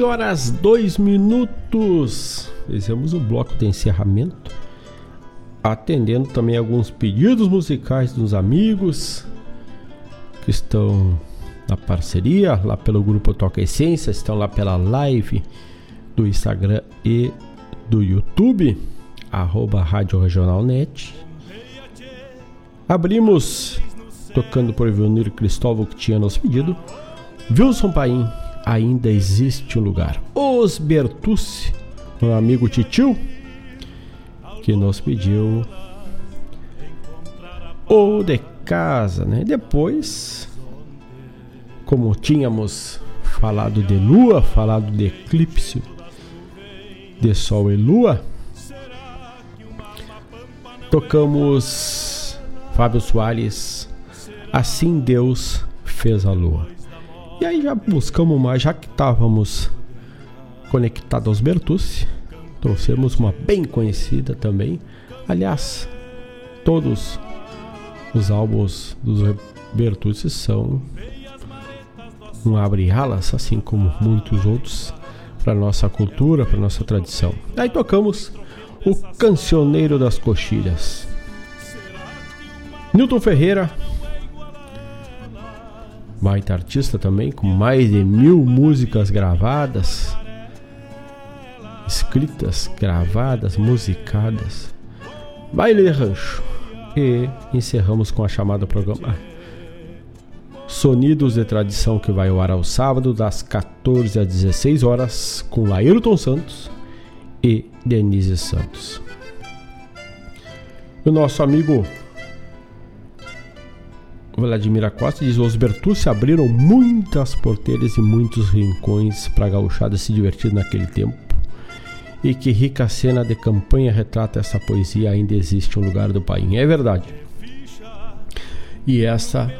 20 horas 2 minutos. Fizemos o bloco de encerramento. Atendendo também alguns pedidos musicais dos amigos que estão na parceria, lá pelo grupo Toca Essência, estão lá pela live do Instagram e do YouTube, arroba Rádio Regional Net. Abrimos tocando por Ivonir Cristóvão que tinha nos pedido. Wilson Paim ainda existe um lugar. Os Bertucci, meu amigo Titio, que nos pediu o de casa, né? Depois, como tínhamos falado de lua, falado de eclipse de sol e lua, tocamos Fábio Soares, Assim Deus fez a lua. E aí já buscamos mais, já que estávamos conectados aos Bertucci, trouxemos uma bem conhecida também. Aliás, todos os álbuns dos Bertucci são um abre-alas, assim como muitos outros, para nossa cultura, para nossa tradição. Aí tocamos o Cancioneiro das Coxilhas. Newton Ferreira baita artista também, com mais de mil músicas gravadas, escritas, gravadas, musicadas. Baile de Rancho. E encerramos com a chamada programa Sonidos de Tradição, que vai ao ar ao sábado, das 14 às 16 horas, com Laírton Santos e Denise Santos. O nosso amigo Vladimir Costa diz: Os Bertucci abriram muitas porteiras e muitos rincões para a gauchada se divertir naquele tempo. E que rica cena de campanha retrata essa poesia Ainda existe um lugar do país. É verdade. E essa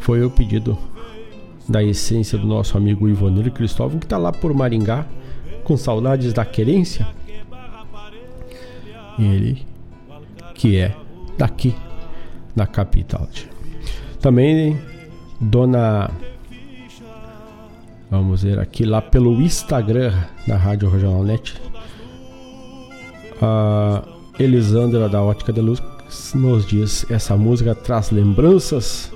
foi o pedido da essência do nosso amigo Ivonir Cristóvão, que está lá por Maringá, com saudades da querência. Ele, que é daqui, da capital. Também Dona Vamos ver aqui lá pelo Instagram da Rádio Regional Net. A Elisandra da Ótica de Luz nos diz essa música traz lembranças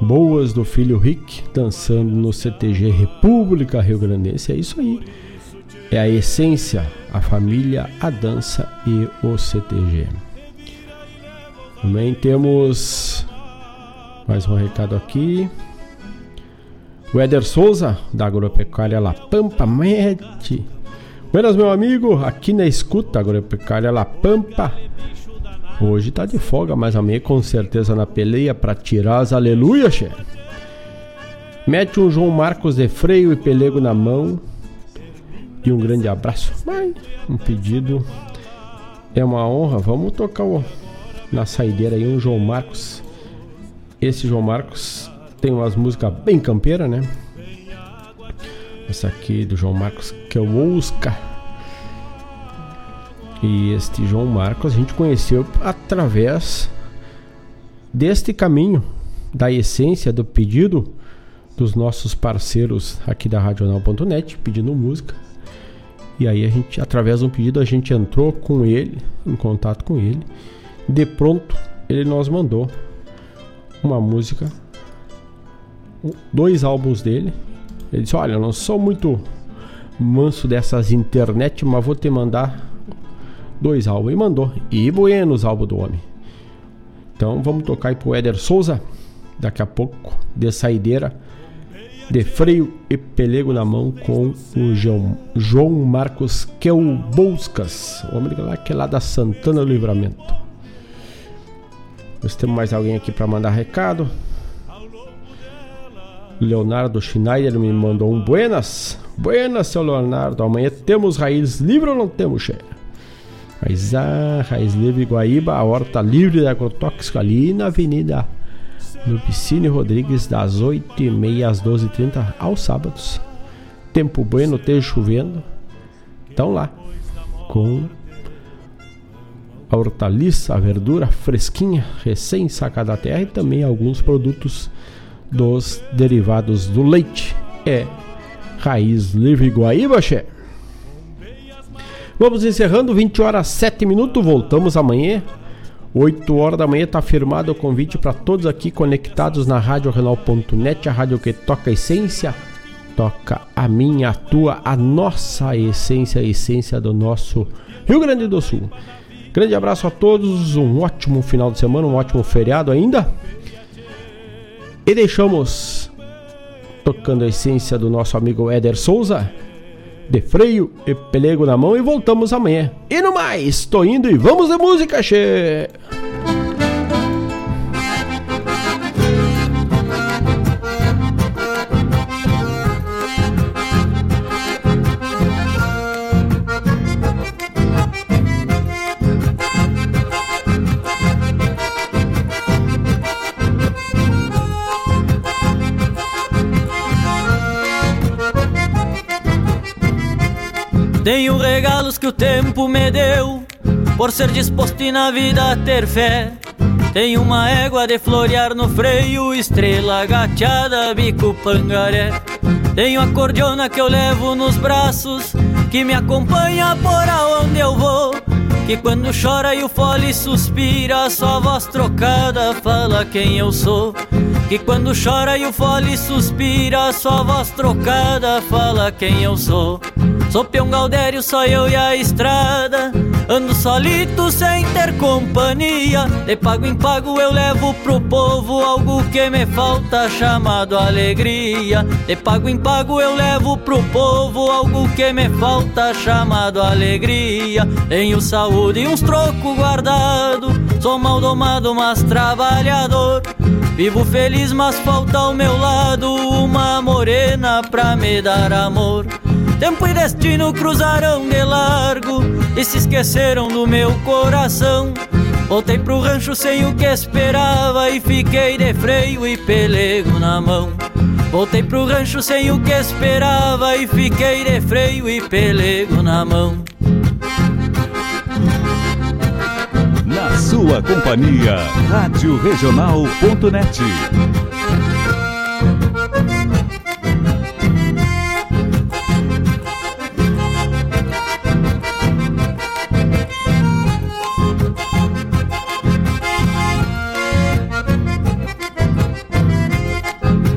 boas do filho Rick dançando no CTG República Rio Grandense. É isso aí. É a essência, a família, a dança e o CTG. Também temos mais um recado aqui. O Éder Souza, da Agropecuária La Pampa, mete. Buenas, meu amigo, aqui na escuta, Agropecuária La Pampa. Hoje tá de folga, mas amanhã com certeza na peleia para tirar as aleluia, che. Mete um João Marcos de freio e pelego na mão. E um grande abraço. Mas um pedido é uma honra. Vamos tocar o na saideira aí um João Marcos. Esse João Marcos tem umas músicas bem campeira, né? Essa aqui do João Marcos que é o Oscar. E este João Marcos a gente conheceu através deste caminho da essência do pedido dos nossos parceiros aqui da Radional.net pedindo música. E aí a gente, através de um pedido, a gente entrou com ele, em contato com ele. De pronto, ele nos mandou uma música, dois álbuns dele. Ele disse: Olha, eu não sou muito manso dessas internet, mas vou te mandar dois álbuns. E mandou. E bueno os álbuns do homem. Então vamos tocar aí pro Éder Souza. Daqui a pouco, de saideira de freio e pelego na mão com o João, João Marcos Quelbouscas, o homem lá que é lá da Santana do Livramento. Nós temos mais alguém aqui para mandar recado. Leonardo Schneider me mandou um buenas. Buenas, seu Leonardo. Amanhã temos raiz livre ou não temos, che? Mas a raiz livre Guaíba, a horta livre da agrotóxico ali na Avenida Piscine Rodrigues, das 8h30 às 12h30 aos sábados. Tempo bueno, esteja chovendo. Então lá, com a hortaliça, a verdura fresquinha, recém-sacada da terra e também alguns produtos dos derivados do leite. É Raiz Livre Guaíba, che. Vamos encerrando, 20 horas 7 minutos. Voltamos amanhã 8 horas da manhã está firmado o convite para todos aqui conectados na Rádio Renal.net, a rádio que toca a essência, toca a minha, a tua, a nossa essência, a essência do nosso Rio Grande do Sul. Grande abraço a todos, um ótimo final de semana, um ótimo feriado ainda. E deixamos tocando a essência do nosso amigo Éder Souza de freio e pelego na mão e voltamos amanhã. E no mais, tô indo e vamos de música, che! Tenho regalos que o tempo me deu, por ser disposto e na vida ter fé. Tenho uma égua de florear no freio, estrela gateada, bico pangaré. Tenho a cordiona que eu levo nos braços, que me acompanha por aonde eu vou. Que quando chora e o fole suspira, sua voz trocada fala quem eu sou. Que quando chora e o fole suspira, sua voz trocada fala quem eu sou. Sou peão Galdério, só eu e a estrada. Ando solito sem ter companhia. De pago em pago eu levo pro povo Algo que me falta chamado alegria. De pago em pago eu levo pro povo Algo que me falta chamado alegria. Tenho saúde e uns trocos guardado. Sou mal domado, mas trabalhador. Vivo feliz, mas falta ao meu lado Uma morena pra me dar amor Tempo e destino cruzaram de largo e se esqueceram do meu coração. Voltei pro rancho sem o que esperava e fiquei de freio e pelego na mão. Voltei pro rancho sem o que esperava e fiquei de freio e pelego na mão. Na sua companhia, Rádio Regional.net.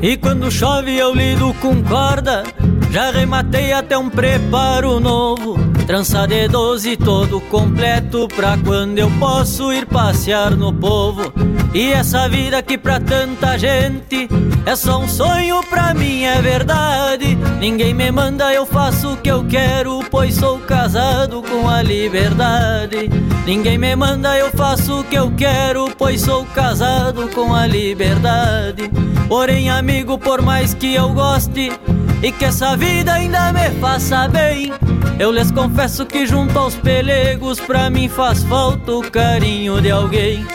E quando chove eu lido com corda Já rematei até um preparo novo Trança de doze todo completo Pra quando eu posso ir passear no povo. E essa vida que pra tanta gente É só um sonho, pra mim é verdade. Ninguém me manda, eu faço o que eu quero Pois sou casado com a liberdade. Ninguém me manda, eu faço o que eu quero Pois sou casado com a liberdade. Porém, amigo, por mais que eu goste, e que essa vida ainda me faça bem. Eu lhes confesso que junto aos pelegos pra mim faz falta o carinho de alguém.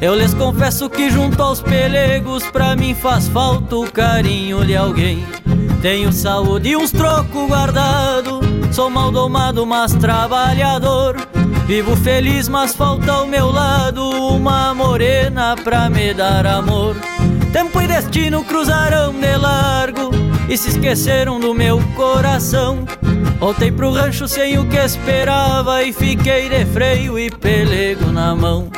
Eu lhes confesso que junto aos pelegos pra mim faz falta o carinho de alguém. Tenho saúde e uns trocos guardado, sou mal domado, mas trabalhador. Vivo feliz, mas falta ao meu lado uma morena pra me dar amor. Tempo e destino cruzaram de largo e se esqueceram do meu coração. Voltei pro rancho sem o que esperava e fiquei de freio e pelego na mão.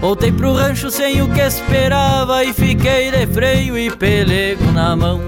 Voltei pro rancho sem o que esperava e fiquei de freio e pelego na mão.